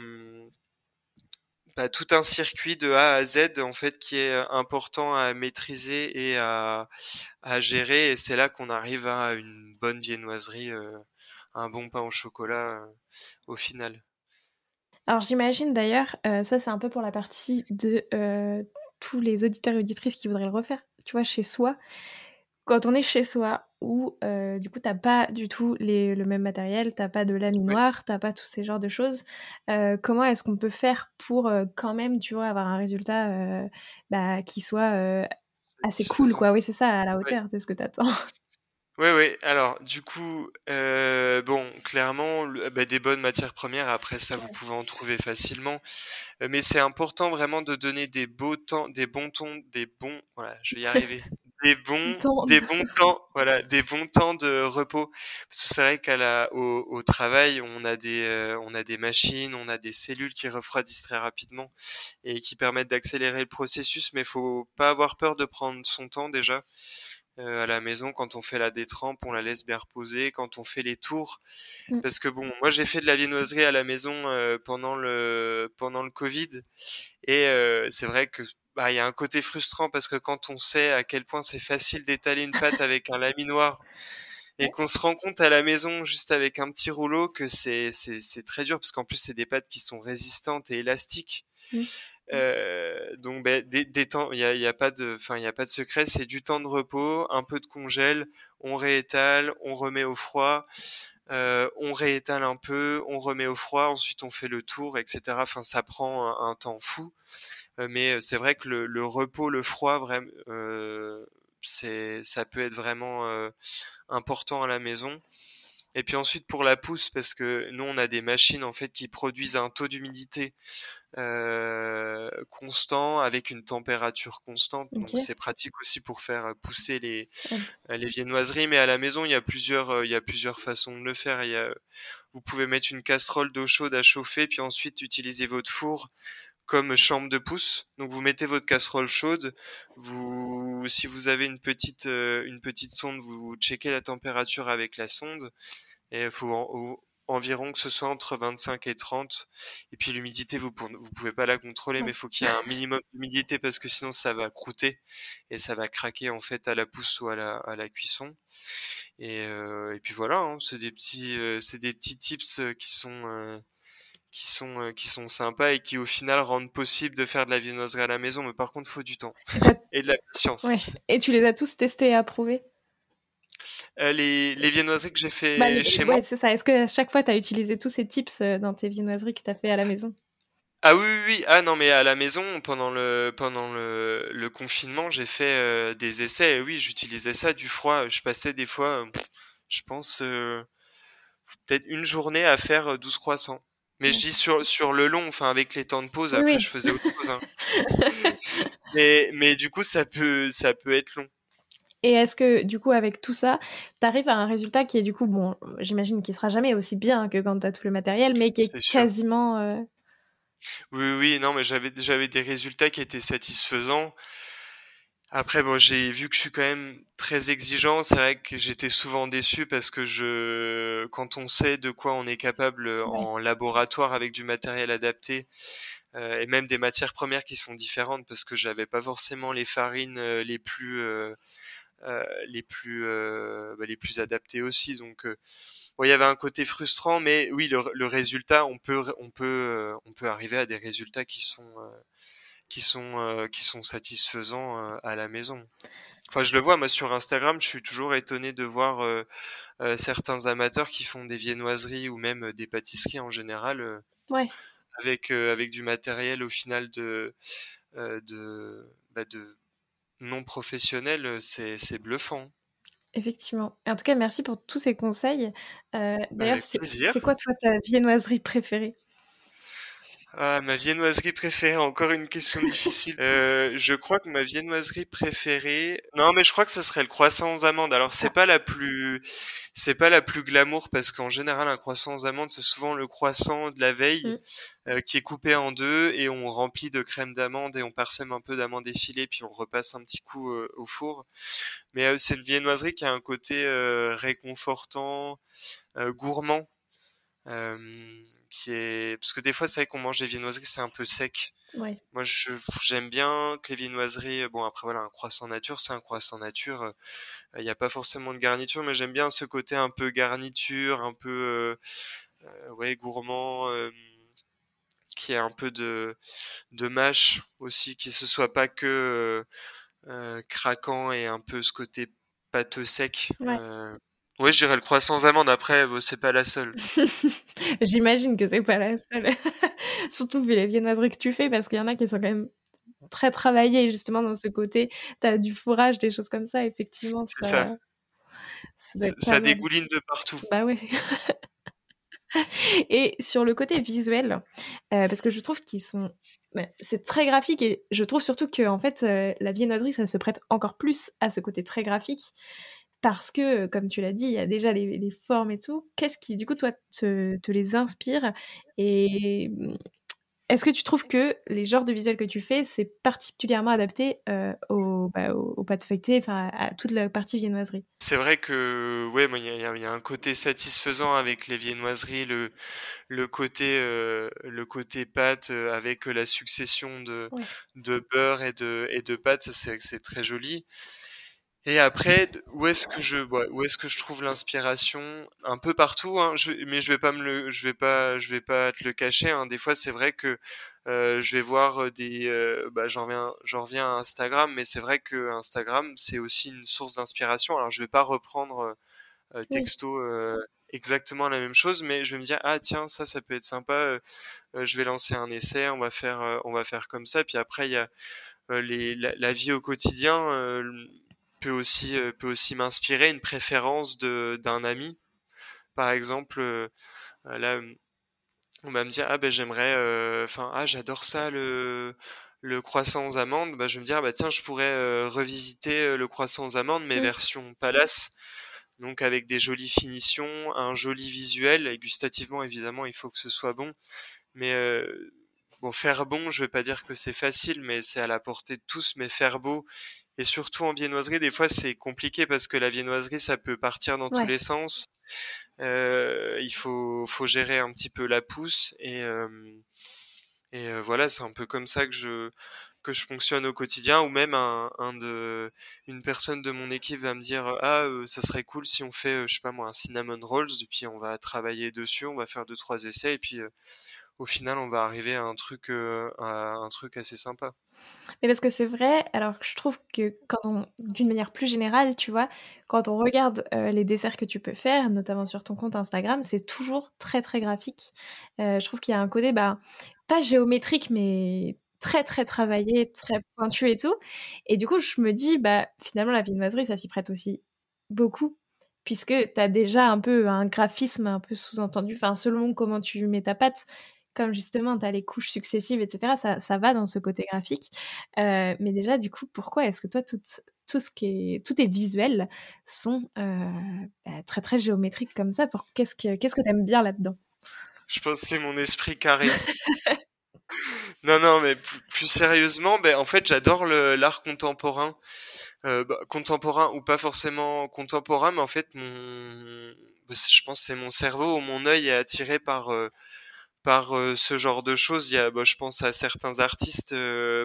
bah, tout un circuit de A à Z en fait qui est important à maîtriser et à, à gérer. Et c'est là qu'on arrive à une bonne viennoiserie, un bon pain au chocolat au final. Alors j'imagine d'ailleurs, euh, ça c'est un peu pour la partie de euh, tous les auditeurs et auditrices qui voudraient le refaire, tu vois, chez soi. Quand on est chez soi, où euh, du coup t'as pas du tout le même matériel, t'as pas de laminoir, t'as pas tous ces genres de choses, comment est-ce qu'on peut faire pour quand même, tu vois, avoir un résultat bah, qui soit assez cool, quoi? Oui, c'est ça, à la hauteur de ce que t'attends. Oui, oui. Alors, du coup, euh, bon, clairement, bah, des bonnes matières premières. Après ça, vous pouvez en trouver facilement. Euh, mais c'est important vraiment de donner des beaux temps, des bons tons, des bons. Voilà, je vais y arriver. Des bons, des bons temps, voilà, des bons temps de repos. Parce que c'est vrai qu'à la, au, au, travail, on a des, euh, on a des machines, on a des cellules qui refroidissent très rapidement et qui permettent d'accélérer le processus. Mais faut pas avoir peur de prendre son temps déjà. Euh, à la maison quand on fait la détrempe, on la laisse bien reposer. Quand on fait les tours, mmh. parce que bon, moi j'ai fait de la viennoiserie à la maison euh, pendant le pendant le Covid, et euh, c'est vrai que bah, il y a un côté frustrant parce que quand on sait à quel point c'est facile d'étaler une pâte avec un laminoir et qu'on se rend compte à la maison juste avec un petit rouleau que c'est c'est très dur parce qu'en plus c'est des pâtes qui sont résistantes et élastiques. Mmh. Euh, donc ben, des, temps, il y a, y a, pas de, enfin il a pas de secret, c'est du temps de repos, un peu de congèle, on réétale, on remet au froid, euh, on réétale un peu, on remet au froid, ensuite on fait le tour, etc. Enfin ça prend un, temps fou, euh, mais c'est vrai que le, le, repos, le froid, vraiment, c'est, ça peut être vraiment important à la maison. Et puis ensuite pour la pousse, parce que nous on a des machines en fait qui produisent un taux d'humidité euh, constant avec une température constante. Donc c'est pratique aussi pour faire pousser les, les viennoiseries. Mais à la maison, il y a plusieurs, euh, il y a plusieurs façons de le faire. Il y a, vous pouvez mettre une casserole d'eau chaude à chauffer, puis ensuite utiliser votre four comme chambre de pousse. Donc vous mettez votre casserole chaude. Vous, si vous avez une petite, euh, une petite sonde, vous checkez la température avec la sonde. Et faut environ que ce soit entre 25 et 30. Et puis l'humidité, vous vous pouvez pas la contrôler, mais il faut qu'il y ait un minimum d'humidité parce que sinon ça va croûter et ça va craquer en fait à la pousse ou à la, à la cuisson. Et, euh, et puis voilà, hein, c'est des petits, euh, c'est des petits tips euh, qui sont qui sont qui sont sympas et qui au final rendent possible de faire de la viennoiserie à la maison. Mais par contre, il faut du temps et de la patience. Et tu les as tous testés et approuvés? Euh, les, les, viennoiseries que j'ai fait bah, chez moi. c'est ça. Est-ce que à chaque fois, tu as utilisé tous ces tips euh, dans tes viennoiseries que tu as fait à la maison? Ah oui, oui, oui. Ah non, mais à la maison, pendant le, pendant le, le confinement, j'ai fait euh, des essais. Et oui, j'utilisais ça, du froid. Je passais des fois, je pense, peut-être une journée à faire 12 croissants. Mais je dis sur, sur le long, enfin avec les temps de pause, après je faisais autre chose. Hein. mais, mais du coup, ça peut, ça peut être long. Et est-ce que, du coup, avec tout ça, tu arrives à un résultat qui est, du coup, bon, j'imagine qu'il sera jamais aussi bien que quand tu as tout le matériel, mais qui est, quasiment. Euh, Oui, oui, non, mais j'avais j'avais des résultats qui étaient satisfaisants. Après, bon, j'ai vu que je suis quand même très exigeant. C'est vrai que j'étais souvent déçu parce que je, quand on sait de quoi on est capable en laboratoire avec du matériel adapté, euh, et même des matières premières qui sont différentes parce que j'avais pas forcément les farines euh, les plus euh, les plus bah, les plus adaptées aussi. Donc il y avait un côté frustrant, mais oui, le, le résultat, on peut on peut on peut arriver à des résultats qui sont qui sont qui sont satisfaisants à la maison. Enfin, je le vois moi sur Instagram, je suis toujours étonné de voir euh, certains amateurs qui font des viennoiseries ou même des pâtisseries en général. ouais avec, euh, avec du matériel au final de, euh, de, bah, de non professionnel, euh, c'est bluffant. Effectivement. en tout cas, merci pour tous ces conseils. D'ailleurs, c'est quoi toi ta viennoiserie préférée? Ah, ma viennoiserie préférée, encore une question difficile. Euh, je crois que ma viennoiserie préférée, non, mais je crois que ce serait le croissant aux amandes. Alors c'est pas la plus, c'est pas la plus glamour parce qu'en général un croissant aux amandes c'est souvent le croissant de la veille mmh. euh, qui est coupé en deux et on remplit de crème d'amande et on parsème un peu d'amandes effilées puis on repasse un petit coup euh, au four. Mais euh, c'est une viennoiserie qui a un côté réconfortant, gourmand qui est parce que des fois c'est vrai qu'on mange des viennoiseries c'est un peu sec. Moi je j'aime bien que les viennoiseries bon après voilà un croissant nature c'est un croissant nature il n'y a pas forcément de garniture mais j'aime bien ce côté un peu garniture un peu euh, euh, ouais gourmand qui est un peu de de mâche aussi qui se soit pas que euh, craquant et un peu ce côté pâteux sec oui, je dirais le croissant aux amandes. Après, c'est pas la seule. J'imagine que c'est pas la seule. Surtout vu les viennoiseries que tu fais, parce qu'il y en a qui sont quand même très travaillées justement dans ce côté. Tu as du fourrage, des choses comme ça. Effectivement, ça. Ça, ça, dégouline de partout. Bah et sur le côté visuel, euh, parce que je trouve qu'ils sont c'est très graphique et je trouve surtout que en fait euh, la viennoiserie ça se prête encore plus à ce côté très graphique parce que, comme tu l'as dit, il y a déjà les, formes et tout. Qu'est-ce qui, du coup, toi, te, les inspire Et mmh, est-ce que tu trouves que les genres de visuels que tu fais, c'est particulièrement adapté euh, au, bah, aux, pâtes feuilletées, enfin à toute la partie viennoiserie? C'est vrai que, ouais, il y, a un côté satisfaisant avec les viennoiseries, le, le côté, euh, le côté pâte euh, avec la succession de, de beurre et de, et de pâte, c'est très joli. Et après, où est-ce que je, où est-ce que je trouve l'inspiration? Un peu partout, hein, je, mais je vais pas me le, je vais pas, je vais pas te le cacher. Hein. Des fois, c'est vrai que euh, je vais voir euh, des, euh, bah, j'en reviens, j'en reviens à Instagram, mais c'est vrai que Instagram, c'est aussi une source d'inspiration. Alors, je vais pas reprendre euh, texto exactement la même chose, mais je vais me dire ah tiens ça, ça peut être sympa. je vais lancer un essai, on va faire, on va faire comme ça. Puis après, il y a les, la, la, vie au quotidien peut aussi euh, peut aussi m'inspirer une préférence de d'un ami. Par exemple euh, là on va me dire ah ben j'aimerais euh, enfin ah j'adore ça le le croissant aux amandes. Bah, je vais me dire ah, bah tiens je pourrais revisiter le croissant aux amandes mais version palace. Donc avec des jolies finitions un joli visuel. Et gustativement évidemment il faut que ce soit bon. Mais bon faire bon je vais pas dire que c'est facile mais c'est à la portée de tous. Mais faire beau et surtout en viennoiserie, des fois c'est compliqué parce que la viennoiserie ça peut partir dans tous les sens. Euh, il faut, faut gérer un petit peu la pousse et, euh, et euh, voilà, c'est un peu comme ça que je que je fonctionne au quotidien ou même un, un de une personne de mon équipe va me dire ah ça serait cool si on fait je sais pas moi un cinnamon rolls et puis on va travailler dessus on va faire deux trois essais et puis au final on va arriver à un truc à un truc assez sympa mais parce que c'est vrai, alors je trouve que quand on, d'une manière plus générale, tu vois, quand on regarde euh, les desserts que tu peux faire, notamment sur ton compte Instagram, c'est toujours très très graphique. Euh, je trouve qu'il y a un côté, bah, pas géométrique, mais très très travaillé, très pointu et tout. Et du coup, je me dis, bah, finalement, la viennoiserie, ça s'y prête aussi beaucoup, puisque tu as déjà un peu un graphisme un peu sous-entendu, enfin, selon comment tu mets ta pâte comme justement tu as les couches successives, etc., ça, ça va dans ce côté graphique. Euh, mais déjà, du coup, pourquoi est-ce que toi, tout, tout ce qui est, tous tes visuels sont euh, bah, très très géométriques comme ça pour qu'est-ce que qu'est-ce que t'aimes bien là-dedans? Je pense que c'est mon esprit carré. non, non, mais plus, sérieusement, ben, en fait, j'adore l'art contemporain. Euh, bah, contemporain ou pas forcément contemporain, mais en fait, mon, je pense c'est mon cerveau ou mon œil est attiré par par euh, ce genre de choses. Il y a, bah, je pense à certains artistes,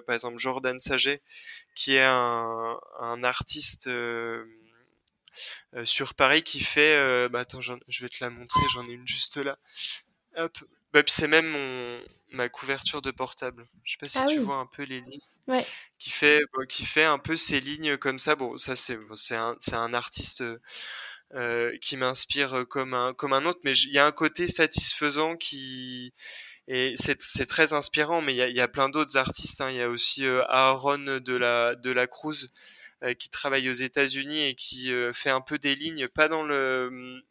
par exemple Jordan Saget, qui est un, un artiste sur Paris qui fait. bah, attends, je vais te la montrer, j'en ai une juste là. Hop. Bah, c'est même mon, ma couverture de portable. Je sais pas si ah tu vois un peu les lignes. Ouais. Qui fait, qui fait un peu ces lignes comme ça. Bon, ça c'est c'est un, un artiste euh, qui m'inspire comme un comme un autre, mais il y a un côté satisfaisant qui et c'est très inspirant. Mais il y a, y a plein d'autres artistes. Hein. Il y a aussi euh, Aaron de la de la Cruz euh, qui travaille aux États-Unis et qui fait un peu des lignes, pas dans le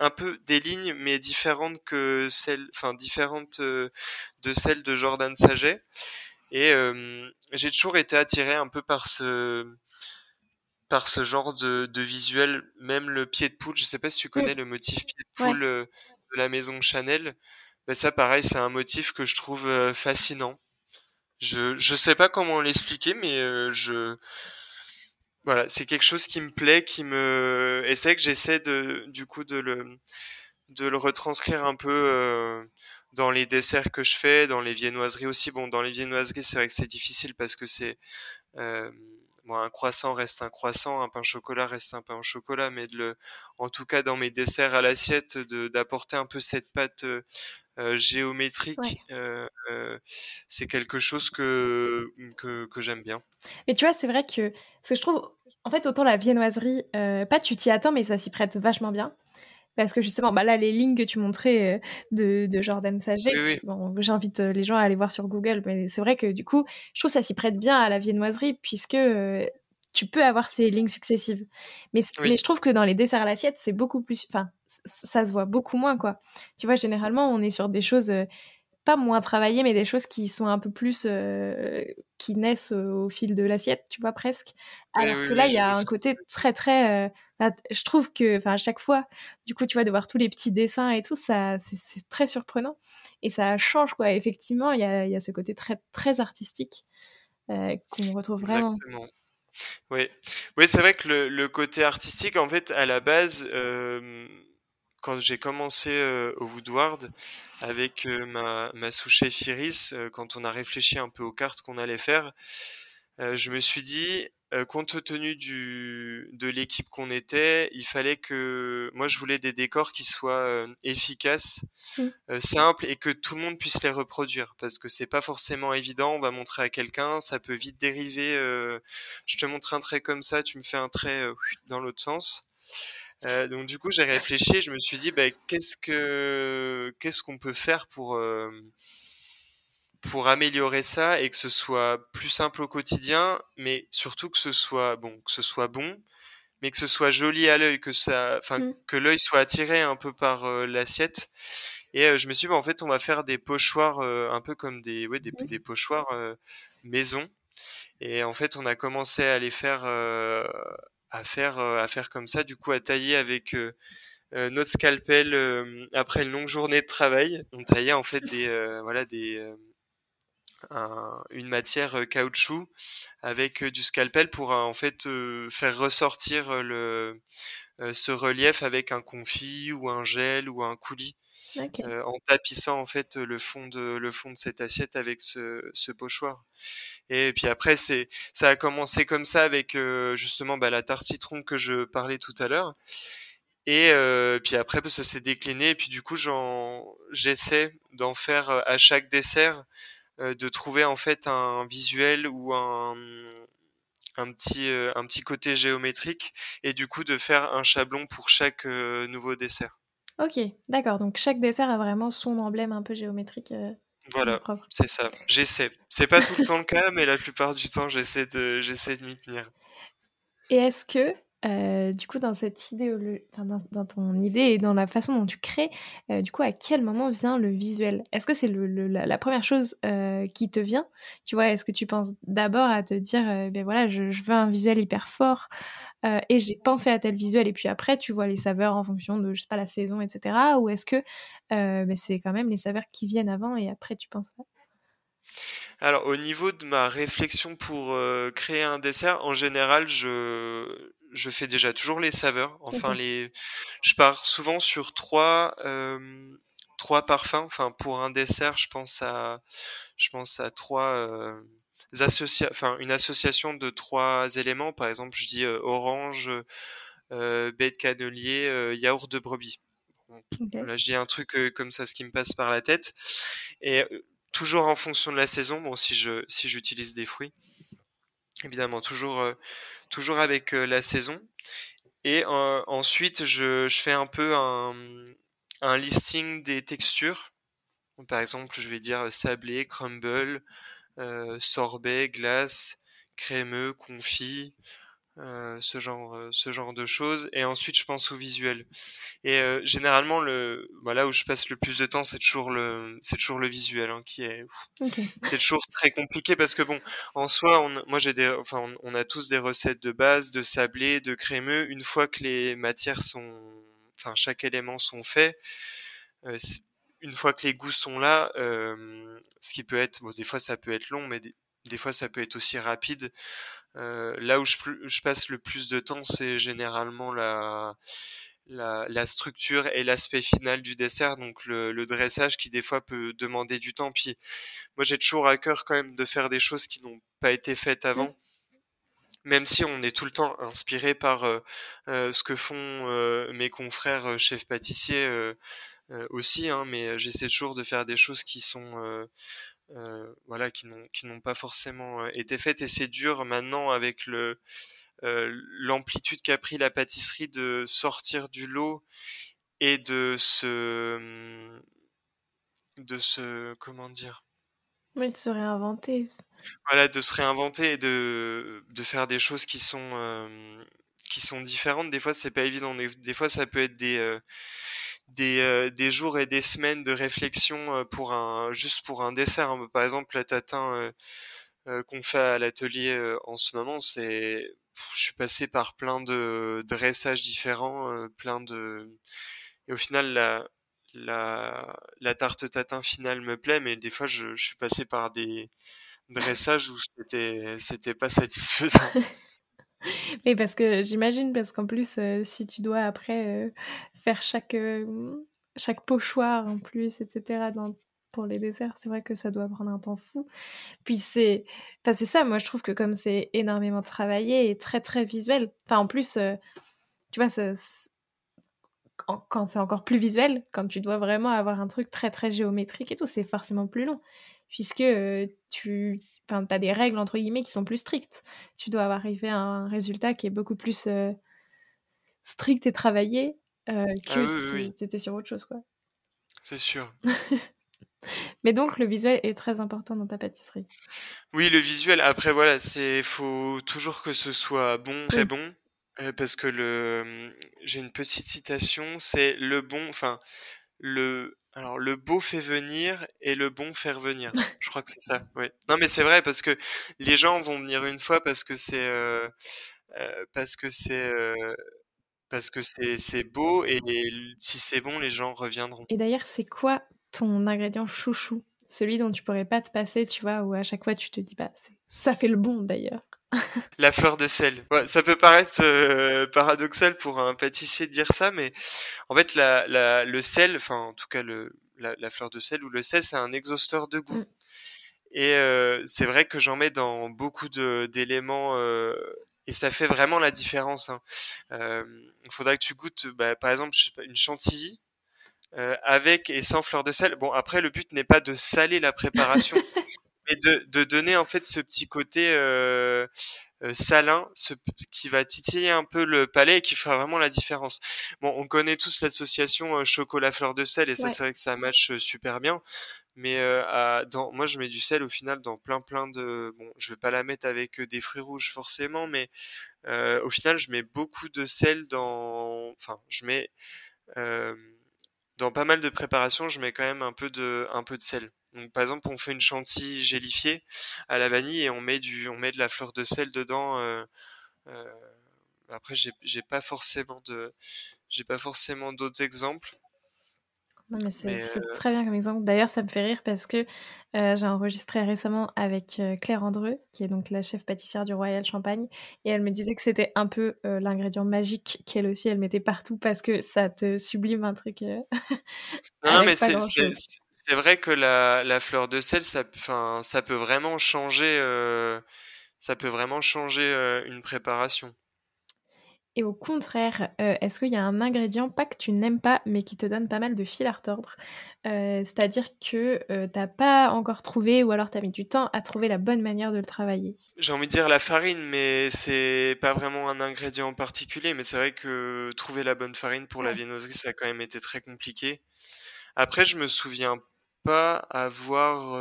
un peu des lignes, mais différentes que celles, enfin différentes de celles de Jordan Saget. Et j'ai toujours été attiré un peu par ce par ce genre de, de, visuel, même le pied de poule. Je sais pas si tu connais le motif pied de poule de la maison Chanel. Ben ça, pareil, c'est un motif que je trouve fascinant. Je je sais pas comment l'expliquer, mais je voilà, c'est quelque chose qui me plaît, qui me et c'est que j'essaie de du coup de le de le retranscrire un peu euh, dans les desserts que je fais, dans les viennoiseries aussi. Bon, dans les viennoiseries, c'est vrai que c'est difficile parce que c'est euh, bon, un croissant reste un croissant, un pain au chocolat reste un pain au chocolat, mais de le, en tout cas dans mes desserts à l'assiette, d'apporter un peu cette pâte euh, euh géométrique, euh, euh, c'est quelque chose que, que, que j'aime bien. Mais tu vois, c'est vrai que ce que je trouve, en fait, autant la viennoiserie, pas tu t'y attends, mais ça s'y prête vachement bien. Parce que justement, bah là, les lignes que tu montrais de, de Jordan Saget, bon, j'invite les gens à aller voir sur Google, mais c'est vrai que du coup, je trouve que ça s'y prête bien à la viennoiserie, puisque tu peux avoir ces lignes successives. Mais, mais, je trouve que dans les desserts à l'assiette, c'est beaucoup plus. Enfin, ça se voit beaucoup moins, quoi. Tu vois, généralement, on est sur des choses pas moins travaillées, mais des choses qui sont un peu plus. qui naissent au fil de l'assiette, tu vois, presque. Alors que là, il y a un côté très, très. je trouve que, enfin, à chaque fois, du coup, tu vois, de voir tous les petits dessins et tout, ça, c'est très surprenant. Et ça change, quoi. Effectivement, il y a, y a, ce côté très, très artistique qu'on retrouve vraiment. Exactement. Oui, oui c'est vrai que le, le, côté artistique, en fait, à la base, euh, quand j'ai commencé euh, au Woodward avec euh, ma, ma sous-chef Iris, quand on a réfléchi un peu aux cartes qu'on allait faire, je me suis dit, compte tenu du, de l'équipe qu'on était, il fallait que moi je voulais des décors qui soient efficaces, mmh. simples et que tout le monde puisse les reproduire parce que c'est pas forcément évident. On va montrer à quelqu'un, ça peut vite dériver. je te montre un trait comme ça, tu me fais un trait dans l'autre sens. Euh, donc du coup j'ai réfléchi, je me suis dit bah, qu'est-ce que qu'est-ce qu'on peut faire pour pour améliorer ça et que ce soit plus simple au quotidien, mais surtout que ce soit bon, que ce soit bon, mais que ce soit joli à l'œil, que ça, enfin mmh. que l'œil soit attiré un peu par euh, l'assiette. Et euh, je me suis dit, bah, en fait, on va faire des pochoirs euh, un peu comme des, ouais, des, des pochoirs maison. Et en fait, on a commencé à les faire, à faire, à faire comme ça, du coup, à tailler avec notre scalpel après une longue journée de travail. On taillait en fait des, voilà, des une matière euh, caoutchouc avec euh, du scalpel pour euh, en fait faire ressortir le, ce relief avec un confit ou un gel ou un coulis. En tapissant en fait le fond de le fond de cette assiette avec ce, pochoir. Et puis après c'est ça a commencé comme ça avec justement bah, la tarte citron que je parlais tout à l'heure. Et puis après bah, ça s'est décliné et puis du coup j'essaie d'en faire à chaque dessert euh, de trouver en fait un visuel ou un, un petit, euh, un petit côté géométrique et du coup de faire un chablon pour chaque euh, nouveau dessert. Ok, d'accord. Donc chaque dessert a vraiment son emblème un peu géométrique. voilà, c'est ça. J'essaie. C'est pas tout le temps le cas, mais la plupart du temps, j'essaie de, j'essaie de m'y tenir. Et est-ce que euh, du coup, dans cette idée, dans, ton idée et dans la façon dont tu crées, euh, du coup, à quel moment vient le visuel? Est-ce que c'est la, première chose euh, qui te vient? Tu vois, est-ce que tu penses d'abord à te dire, ben voilà, je, veux un visuel hyper fort et j'ai pensé à tel visuel et puis après, tu vois les saveurs en fonction de, je sais pas, la saison, etc. Ou est-ce que ben c'est quand même les saveurs qui viennent avant et après tu penses à Alors, au niveau de ma réflexion pour euh, créer un dessert, en général, je, je fais déjà toujours les saveurs. Enfin, les, je pars souvent sur trois, euh, trois parfums. Enfin, pour un dessert, je pense à, je pense à trois euh, enfin, une association de trois éléments. Par exemple, je dis orange, baie de cannelier, yaourt de brebis. Là, je dis un truc comme ça, ce qui me passe par la tête. Et toujours en fonction de la saison. Bon, si je si j'utilise des fruits, évidemment toujours euh, toujours avec euh, la saison. Et euh, ensuite, je, je, fais un peu un, un listing des textures. Par exemple, je vais dire sablé, crumble, sorbet, glace, crémeux, confit, euh, ce genre euh, ce genre de choses. Et ensuite je pense au visuel. Et euh, généralement le bah, là où je passe le plus de temps c'est toujours le c'est toujours le visuel hein, qui est c'est toujours très compliqué parce que bon en soi on, moi j'ai des enfin on, a tous des recettes de base de sablé de crémeux. Une fois que les matières sont enfin chaque élément sont faits une fois que les goûts sont là ce qui peut être bon des fois ça peut être long mais des fois ça peut être aussi rapide euh, là où je, je, passe le plus de temps, c'est généralement la, la, la, structure et l'aspect final du dessert, donc le, le, dressage qui des fois peut demander du temps. Puis moi j'ai toujours à cœur quand même de faire des choses qui n'ont pas été faites avant. Même si on est tout le temps inspiré par euh, euh ce que font euh, mes confrères chefs pâtissiers aussi, hein, mais j'essaie toujours de faire des choses qui sont euh, voilà, qui n'ont qui n'ont pas forcément euh, été faites et c'est dur maintenant avec le euh, l'amplitude qu'a pris la pâtisserie de sortir du lot et de se hum, de se comment dire? Oui, de se réinventer. Voilà de se réinventer et de de faire des choses qui sont qui sont différentes. Des fois c'est pas évident. Des fois ça peut être des des, euh, des jours et des semaines de réflexion euh, pour un juste pour un dessert. Hein. Par exemple, la tatin euh, qu'on fait à l'atelier en ce moment, c'est je suis passé par plein de dressages différents, plein de et au final la la, la tarte tatin finale me plaît, mais des fois je, je suis passé par des dressages où c'était c'était pas satisfaisant. Mais parce que j'imagine, parce qu'en plus, euh, si tu dois après euh, faire chaque, euh, chaque pochoir en plus, etc., dans, pour les desserts, c'est vrai que ça doit prendre un temps fou. Puis c'est, ça, moi je trouve que comme c'est énormément travaillé et très très visuel, enfin en plus, tu vois, ça, quand c'est encore plus visuel, quand tu dois vraiment avoir un truc très très géométrique et tout, c'est forcément plus long, puisque tu enfin, as des règles entre guillemets qui sont plus strictes. Tu dois arriver à un résultat qui est beaucoup plus euh, strict et travaillé euh, que ah si tu étais sur autre chose. quoi. C'est sûr. Mais donc le visuel est très important dans ta pâtisserie. Oui, le visuel. Après voilà, c'est faut toujours que ce soit bon, très bon, euh, parce que le j'ai une petite citation, c'est le bon, enfin le alors, le beau fait venir et le bon faire venir. Je crois que c'est ça. Oui. Non, mais c'est vrai parce que les gens vont venir une fois parce que c'est euh, euh, parce que c'est euh, parce que c'est c'est beau et si c'est bon, les gens reviendront. Et d'ailleurs, c'est quoi ton ingrédient chouchou, celui dont tu pourrais pas te passer, tu vois, où à chaque fois tu te dis bah ça fait le bon d'ailleurs. La fleur de sel. Ouais, ça peut paraître euh, paradoxal pour un pâtissier de dire ça, mais en fait, la, la, le sel, enfin en tout cas le, la, la, fleur de sel ou le sel, c'est un exhausteur de goût. Mm. Et euh, c'est vrai que j'en mets dans beaucoup d'éléments euh, et ça fait vraiment la différence. Hein. Il faudra que tu goûtes, bah, par exemple, je sais pas, une chantilly avec et sans fleur de sel. Bon, après, le but n'est pas de saler la préparation. mais de, de, donner en fait ce petit côté euh, euh, salin, ce, qui va titiller un peu le palais et qui fera vraiment la différence. Bon, on connaît tous l'association euh, chocolat fleur de sel et ça c'est vrai que ça match euh, super bien. Mais à, dans, moi je mets du sel au final dans plein plein de bon, je vais pas la mettre avec des fruits rouges forcément, mais au final je mets beaucoup de sel dans, enfin je mets dans pas mal de préparations, je mets quand même un peu de un peu de sel. Donc, par exemple, on fait une chantilly gélifiée à la vanille et on met du, on met de la fleur de sel dedans. Euh, euh, après, j'ai pas forcément de, j'ai pas forcément d'autres exemples. Non, mais c'est très bien comme exemple. D'ailleurs, ça me fait rire parce que j'ai enregistré récemment avec Claire Andreux, qui est donc la chef pâtissière du Royal Champagne, et elle me disait que c'était un peu l'ingrédient magique qu'elle aussi, elle mettait partout parce que ça te sublime un truc. non, mais c'est c'est vrai que la, la, fleur de sel, ça, ça peut vraiment changer, ça peut vraiment changer une préparation. Et au contraire, euh, est-ce qu'il y a un ingrédient, pas que tu n'aimes pas, mais qui te donne pas mal de fil à retordre? Euh, C'est-à-dire que euh, tu n'as pas encore trouvé, ou alors tu as mis du temps à trouver la bonne manière de le travailler? J'ai envie de dire la farine, mais c'est pas vraiment un ingrédient en particulier. Mais c'est vrai que trouver la bonne farine pour la viennoiserie, ça a quand même été très compliqué. Après, je me souviens pas avoir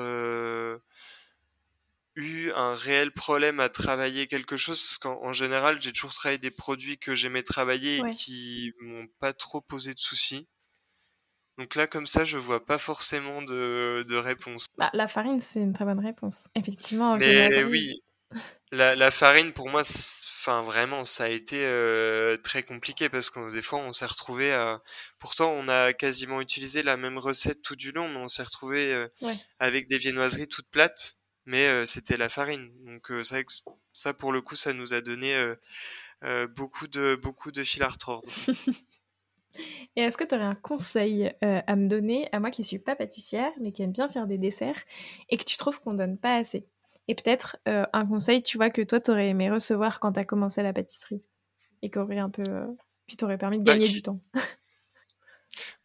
eu un réel problème à travailler quelque chose parce qu'en général j'ai toujours travaillé des produits que j'aimais travailler et qui m'ont pas trop posé de soucis. Donc là comme ça je vois pas forcément de, de réponse. Bah, la farine c'est une très bonne réponse. Effectivement. Mais oui, la, la, farine pour moi, enfin vraiment ça a été euh, très compliqué parce que des fois on s'est retrouvé à... Pourtant on a quasiment utilisé la même recette tout du long mais on s'est retrouvé euh, avec des viennoiseries toutes plates mais c'était la farine. Donc c'est vrai que ça, pour le coup, ça nous a donné beaucoup de beaucoup de fil à retordre. Et est-ce que tu aurais un conseil à me donner, à moi qui suis pas pâtissière, mais qui aime bien faire des desserts, et que tu trouves qu'on donne pas assez? Et peut-être un conseil, tu vois, que toi, tu aurais aimé recevoir quand tu as commencé la pâtisserie, et qui aurait un peu... puis t'aurait permis de bah, gagner du temps.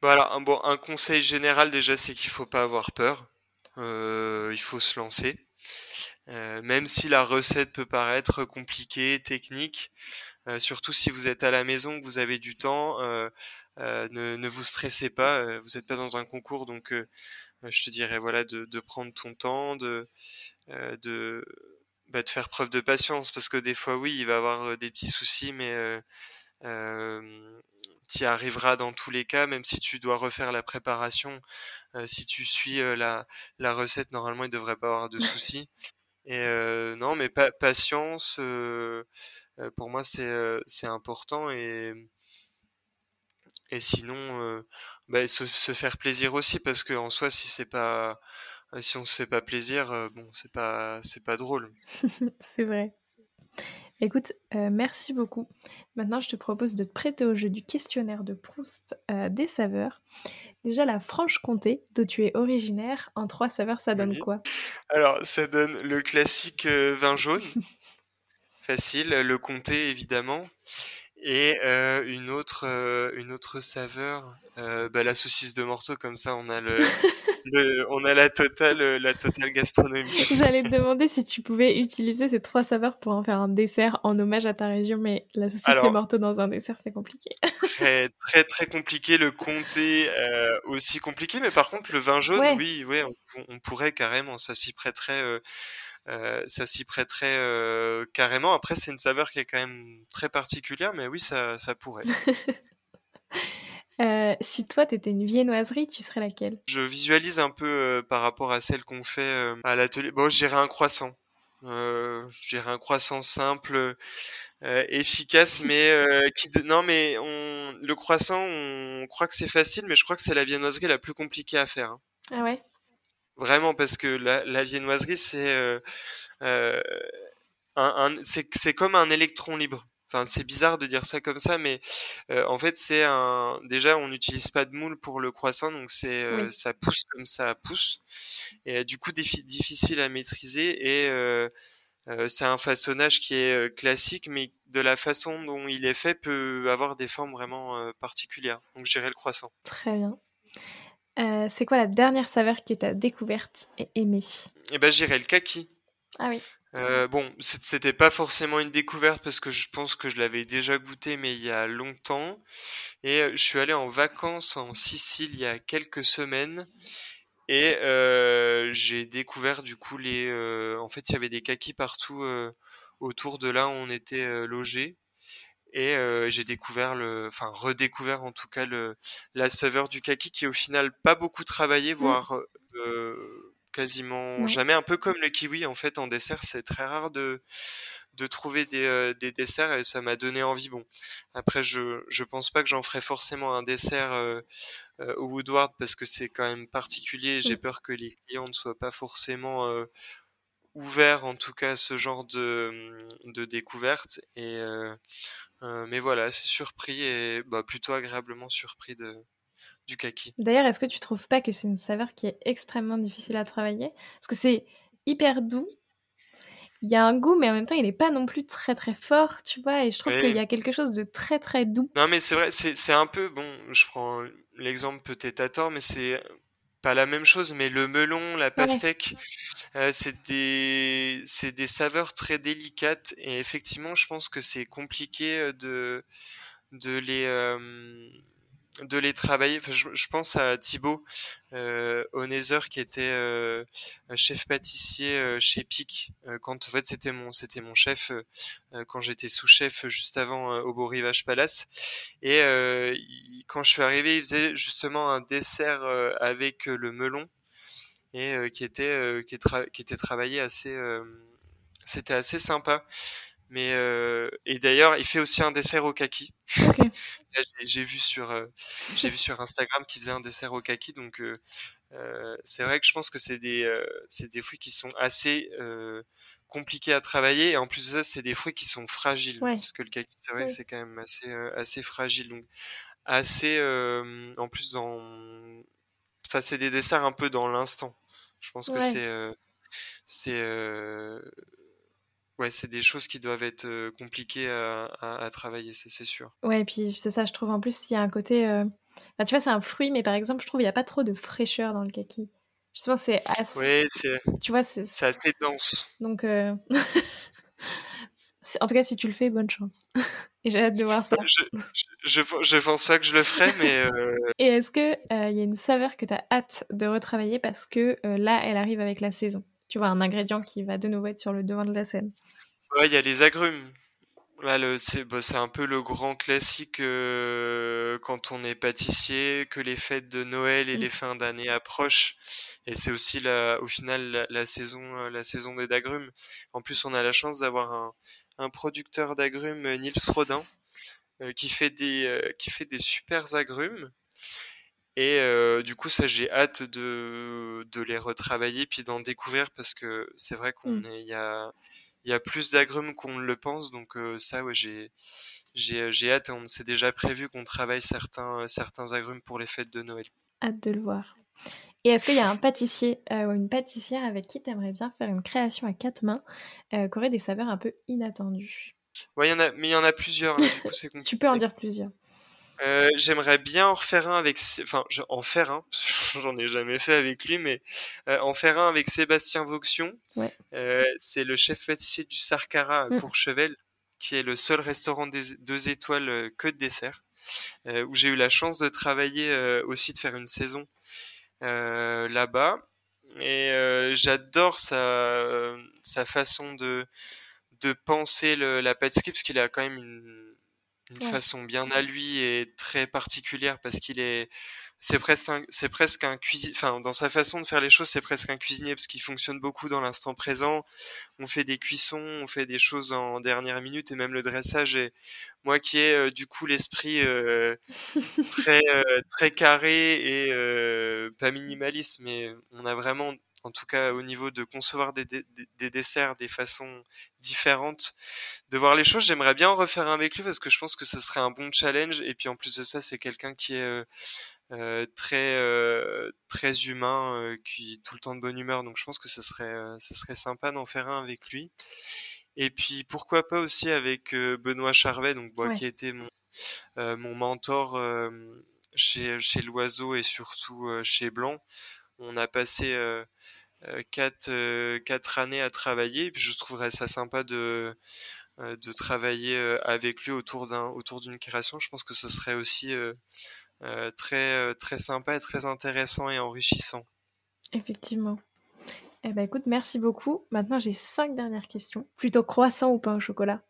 Voilà, un, bon, un conseil général déjà, c'est qu'il faut pas avoir peur. il faut se lancer. Euh, même si la recette peut paraître compliquée, technique, euh, surtout si vous êtes à la maison, que vous avez du temps, euh, ne, ne, vous stressez pas, vous n'êtes pas dans un concours, donc je te dirais voilà de, de prendre ton temps, de, de, bah, de faire preuve de patience, parce que des fois oui, il va y avoir des petits soucis, mais tu y arriveras dans tous les cas, même si tu dois refaire la préparation. si tu suis la, la recette, normalement, il ne devrait pas avoir de soucis. Et non, mais patience, pour moi, c'est c'est important. Et, et sinon, bah, se, se, faire plaisir aussi, parce qu'en soi, si c'est pas si on se fait pas plaisir, bon, c'est pas c'est pas drôle. c'est vrai. Écoute, merci beaucoup. Maintenant, je te propose de te prêter au jeu du questionnaire de Proust des saveurs. Déjà, la Franche-Comté, d'où tu es originaire, en trois saveurs, ça donne quoi? Alors, ça donne le classique euh, vin jaune, facile, le comté évidemment, et euh, une, autre, euh, une autre saveur, bah, la saucisse de morteau, comme ça on a le, on a la totale, euh, la totale gastronomie. J'allais te demander si tu pouvais utiliser ces trois saveurs pour en faire un dessert en hommage à ta région, mais la saucisse de morteau dans un dessert, c'est compliqué. très, très, très compliqué. Le comté euh, aussi compliqué, mais par contre, le vin jaune, oui, ouais, on, pourrait carrément. Ça s'y prêterait. Euh, ça s'y prêterait carrément. Après, c'est une saveur qui est quand même très particulière, mais oui, ça, ça pourrait. Euh, si toi, t'étais une viennoiserie, tu serais laquelle? Je visualise un peu euh, par rapport à celle qu'on fait euh, à l'atelier. Bon, je dirais un croissant. je dirais un croissant simple, efficace, mais qui... Non, mais on... le croissant, on croit que c'est facile, mais je crois que c'est la viennoiserie la plus compliquée à faire. Hein. Ah ouais? Vraiment, parce que la, la viennoiserie, c'est... Un, un... c'est comme un électron libre. Enfin, c'est bizarre de dire ça comme ça, mais euh, en fait, c'est un. Déjà, on n'utilise pas de moule pour le croissant, donc c'est euh, ça pousse comme ça pousse, et du coup difficile à maîtriser. Et c'est un façonnage qui est classique, mais de la façon dont il est fait peut avoir des formes vraiment particulières. Donc, j'irai le croissant. Très bien. c'est quoi la dernière saveur que tu as découverte et aimée? Eh ben, j'irai le kaki. Ah oui. Euh, bon, c'était pas forcément une découverte parce que je pense que je l'avais déjà goûté, mais il y a longtemps. Et euh, je suis allé en vacances en Sicile il y a quelques semaines. Et euh, j'ai découvert du coup les. en fait, il y avait des kakis partout autour de là où on était logé. Et j'ai découvert le, enfin redécouvert en tout cas le, la saveur du kaki qui au final pas beaucoup travaillé, mmh. voire quasiment jamais. Un peu comme le kiwi, en fait, en dessert, c'est très rare de, de trouver des, des desserts et ça m'a donné envie. Bon, après, je je pense pas que j'en ferai forcément un dessert au Woodward parce que c'est quand même particulier. J'ai peur que les clients ne soient pas forcément ouverts, en tout cas, à ce genre de, de découverte. Et mais voilà, c'est surpris et bah, plutôt agréablement surpris de, du kaki. D'ailleurs, est-ce que tu trouves pas que c'est une saveur qui est extrêmement difficile à travailler? Parce que c'est hyper doux. Il y a un goût, mais en même temps, il n'est pas non plus très très fort, tu vois. Et je trouve qu'il y a quelque chose de très très doux. Non, mais c'est vrai, c'est un peu. Bon, je prends l'exemple peut-être à tort, mais c'est pas la même chose. Mais le melon, la pastèque, euh, c'est des, des saveurs très délicates. Et effectivement, je pense que c'est compliqué euh, de, de les. Euh, de les travailler. je, pense à Thibaut euh, qui était euh, chef pâtissier euh, chez Pic. Euh, quand en fait c'était mon c'était mon chef quand j'étais sous-chef juste avant au Beau Rivage Palace. Et quand je suis arrivé, il faisait justement un dessert avec le melon et qui était qui, qui était travaillé assez. c'était assez sympa. Mais euh, et d'ailleurs, il fait aussi un dessert au kaki. j'ai vu sur euh, j'ai vu sur Instagram qu'il faisait un dessert au kaki, donc euh, euh c'est vrai que je pense que c'est des euh, c'est des fruits qui sont assez compliqués à travailler et en plus de ça, c'est des fruits qui sont fragiles parce que le kaki, c'est vrai que c'est quand même assez assez fragile, donc assez en plus dans enfin c'est des desserts un peu dans l'instant. Je pense que c'est c'est Ouais, c'est des choses qui doivent être compliquées à, travailler, c'est sûr. Ouais, et puis c'est ça, je trouve en plus, il y a un côté. tu vois, c'est un fruit, mais par exemple, je trouve qu'il n'y a pas trop de fraîcheur dans le kaki. Justement, c'est assez. Ouais, c'est. Tu vois, c'est. assez dense. Donc. en tout cas, si tu le fais, bonne chance. et j'ai hâte de voir ça. Je, je, je, pense pas que je le ferai, mais. Et est-ce qu'il il y a une saveur que tu as hâte de retravailler parce que là, elle arrive avec la saison? Tu vois, un ingrédient qui va de nouveau être sur le devant de la scène. Ouais, il y a les agrumes. Là, c'est bah, un peu le grand classique euh, quand on est pâtissier, que les fêtes de Noël et mm. les fins d'année approchent. Et c'est aussi la, au final la, saison, euh, la saison des agrumes. En plus, on a la chance d'avoir un, un, producteur d'agrumes, euh, Nils Rodin, qui fait des qui fait des super agrumes. Et du coup, ça, j'ai hâte de, de les retravailler puis d'en découvrir parce que c'est vrai qu'on mmh. est, il y a, il y a plus d'agrumes qu'on ne le pense. Donc ça, ouais, j'ai, j'ai, j'ai hâte. On s'est déjà prévu qu'on travaille certains, certains agrumes pour les fêtes de Noël. Hâte de le voir. Et est-ce qu'il y a un pâtissier ou une pâtissière avec qui tu aimerais bien faire une création à quatre mains qui aurait des saveurs un peu inattendues? Ouais, y en a, mais il y en a plusieurs. tu peux en dire plusieurs. Euh, j'aimerais bien en refaire un avec, enfin, en faire un, j'en ai jamais fait avec lui, mais euh, en faire un avec Sébastien Vauxion. Ouais. Euh, c'est le chef pâtissier du Sarkara à mmh. Courchevel, qui est le seul restaurant des deux étoiles que de dessert, où j'ai eu la chance de travailler aussi, de faire une saison là-bas. Et j'adore sa, sa façon de, de penser le, la pâtisserie, parce qu'il a quand même une une façon bien à lui et très particulière parce qu'il est c'est presque c'est presque un cuisinier enfin dans sa façon de faire les choses c'est presque un cuisinier parce qu'il fonctionne beaucoup dans l'instant présent. On fait des cuissons on fait des choses en dernière minute et même le dressage et moi qui ai euh, du coup l'esprit euh, très euh, très carré et pas minimaliste mais on a vraiment en tout cas au niveau de concevoir des, desserts des façons différentes, de voir les choses. J'aimerais bien en refaire un avec lui parce que je pense que ce serait un bon challenge. Et puis en plus de ça, c'est quelqu'un qui est euh, euh, très euh, très humain, qui est tout le temps de bonne humeur. Donc je pense que ce serait ce serait sympa d'en faire un avec lui. Et puis pourquoi pas aussi avec Benoît Charvet, donc moi qui était mon mon mentor chez chez l'Oiseau et surtout chez Blanc. On a passé euh, quatre, euh, quatre années à travailler. Et puis je trouverais ça sympa de, euh, de travailler avec lui autour d'un autour d'une création. Je pense que ce serait aussi très très sympa et très intéressant et enrichissant. Effectivement. Eh ben écoute, merci beaucoup. Maintenant, j'ai cinq dernières questions. Plutôt croissant ou pain au chocolat?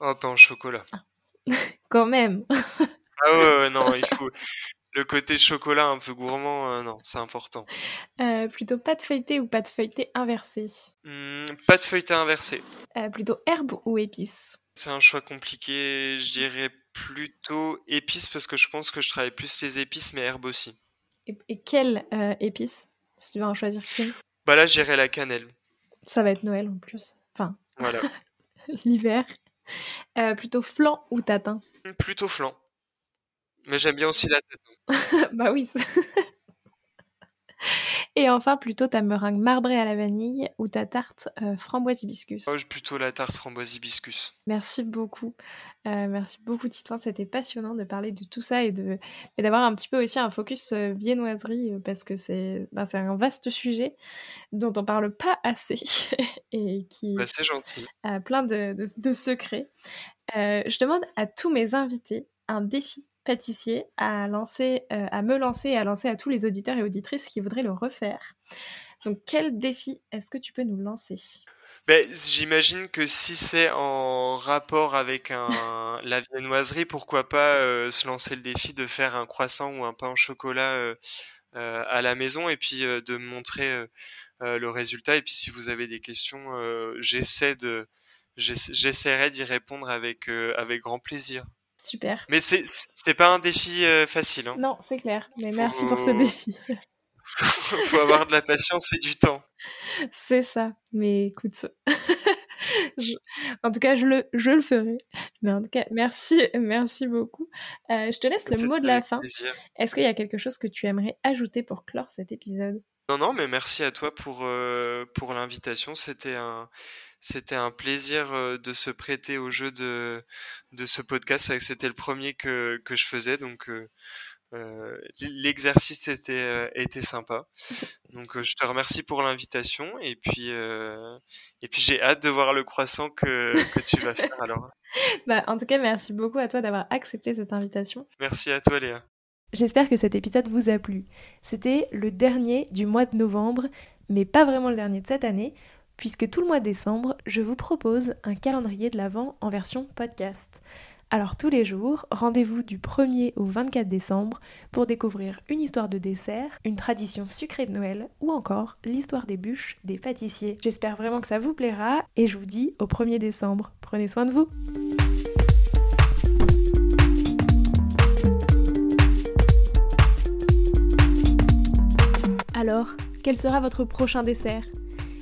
Oh, pain au chocolat. Ah. Quand même. ah ouais, non, il faut, le côté chocolat un peu gourmand, euh, non, c'est important. Euh, plutôt pâte feuilletée ou pâte feuilletée inversée? Mmh, pas de feuilleté inversé. Euh, plutôt herbe ou épice C'est un choix compliqué. Je dirais plutôt épice parce que je pense que je travaille plus les épices, mais herbe aussi. Et, et quelle euh, épice? Si tu vas en choisir qu'une. Bah là, j'irais la cannelle. Ça va être Noël en plus. Enfin, Voilà. l'hiver. Euh, plutôt flan ou tatin? Plutôt flan. Mais j'aime bien aussi la tête. Bah oui. Et enfin, plutôt ta meringue marbrée à la vanille ou ta tarte euh, framboise hibiscus. Oh, plutôt la tarte framboise hibiscus. Merci beaucoup. Euh, merci beaucoup, Titouan. C'était passionnant de parler de tout ça et de et d'avoir un petit peu aussi un focus euh, viennoiserie parce que c'est ben, c'est un vaste sujet dont on parle pas assez et qui Bah, gentil. a plein de, de- de secrets. Je demande à tous mes invités un défi pâtissier à lancer, euh, à me lancer et à lancer à tous les auditeurs et auditrices qui voudraient le refaire. Donc, quel défi est-ce que tu peux nous lancer? Ben, j'imagine que si c'est en rapport avec un, la viennoiserie, pourquoi pas euh, se lancer le défi de faire un croissant ou un pain au chocolat euh, euh, à la maison et puis de montrer le résultat. Et puis si vous avez des questions, j'essaie de, j'essa- j'essaierai d'y répondre avec, avec grand plaisir. Super. Mais c'est, c'est pas un défi euh, facile. Hein. Non, c'est clair. Mais merci pour ce défi. Faut avoir de la patience et du temps. C'est ça. Mais écoute, je- en tout cas, je le, je le ferai. Mais en tout cas, merci, merci beaucoup. Euh, je te laisse le mot de la fin. plaisir. Est-ce qu'il y a quelque chose que tu aimerais ajouter pour clore cet épisode? Non, non, mais merci à toi pour, euh, pour l'invitation. C'était un, c'était un plaisir euh, de se prêter au jeu de, de ce podcast. C'était le premier que, que je faisais, donc euh, euh, l'exercice était, était sympa. Donc je te remercie pour l'invitation et puis, euh, et puis j'ai hâte de voir le croissant que, que tu vas faire alors. Bah, en tout cas, merci beaucoup à toi d'avoir accepté cette invitation. Merci à toi Léa. J'espère que cet épisode vous a plu. C'était le dernier du mois de novembre, mais pas vraiment le dernier de cette année, puisque tout le mois de décembre, je vous propose un calendrier de l'Avent en version podcast. Alors tous les jours, rendez-vous du 1er au 24 décembre pour découvrir une histoire de dessert, une tradition sucrée de Noël ou encore l'histoire des bûches des pâtissiers. J'espère vraiment que ça vous plaira et je vous dis au 1er décembre. Prenez soin de vous. Alors, quel sera votre prochain dessert?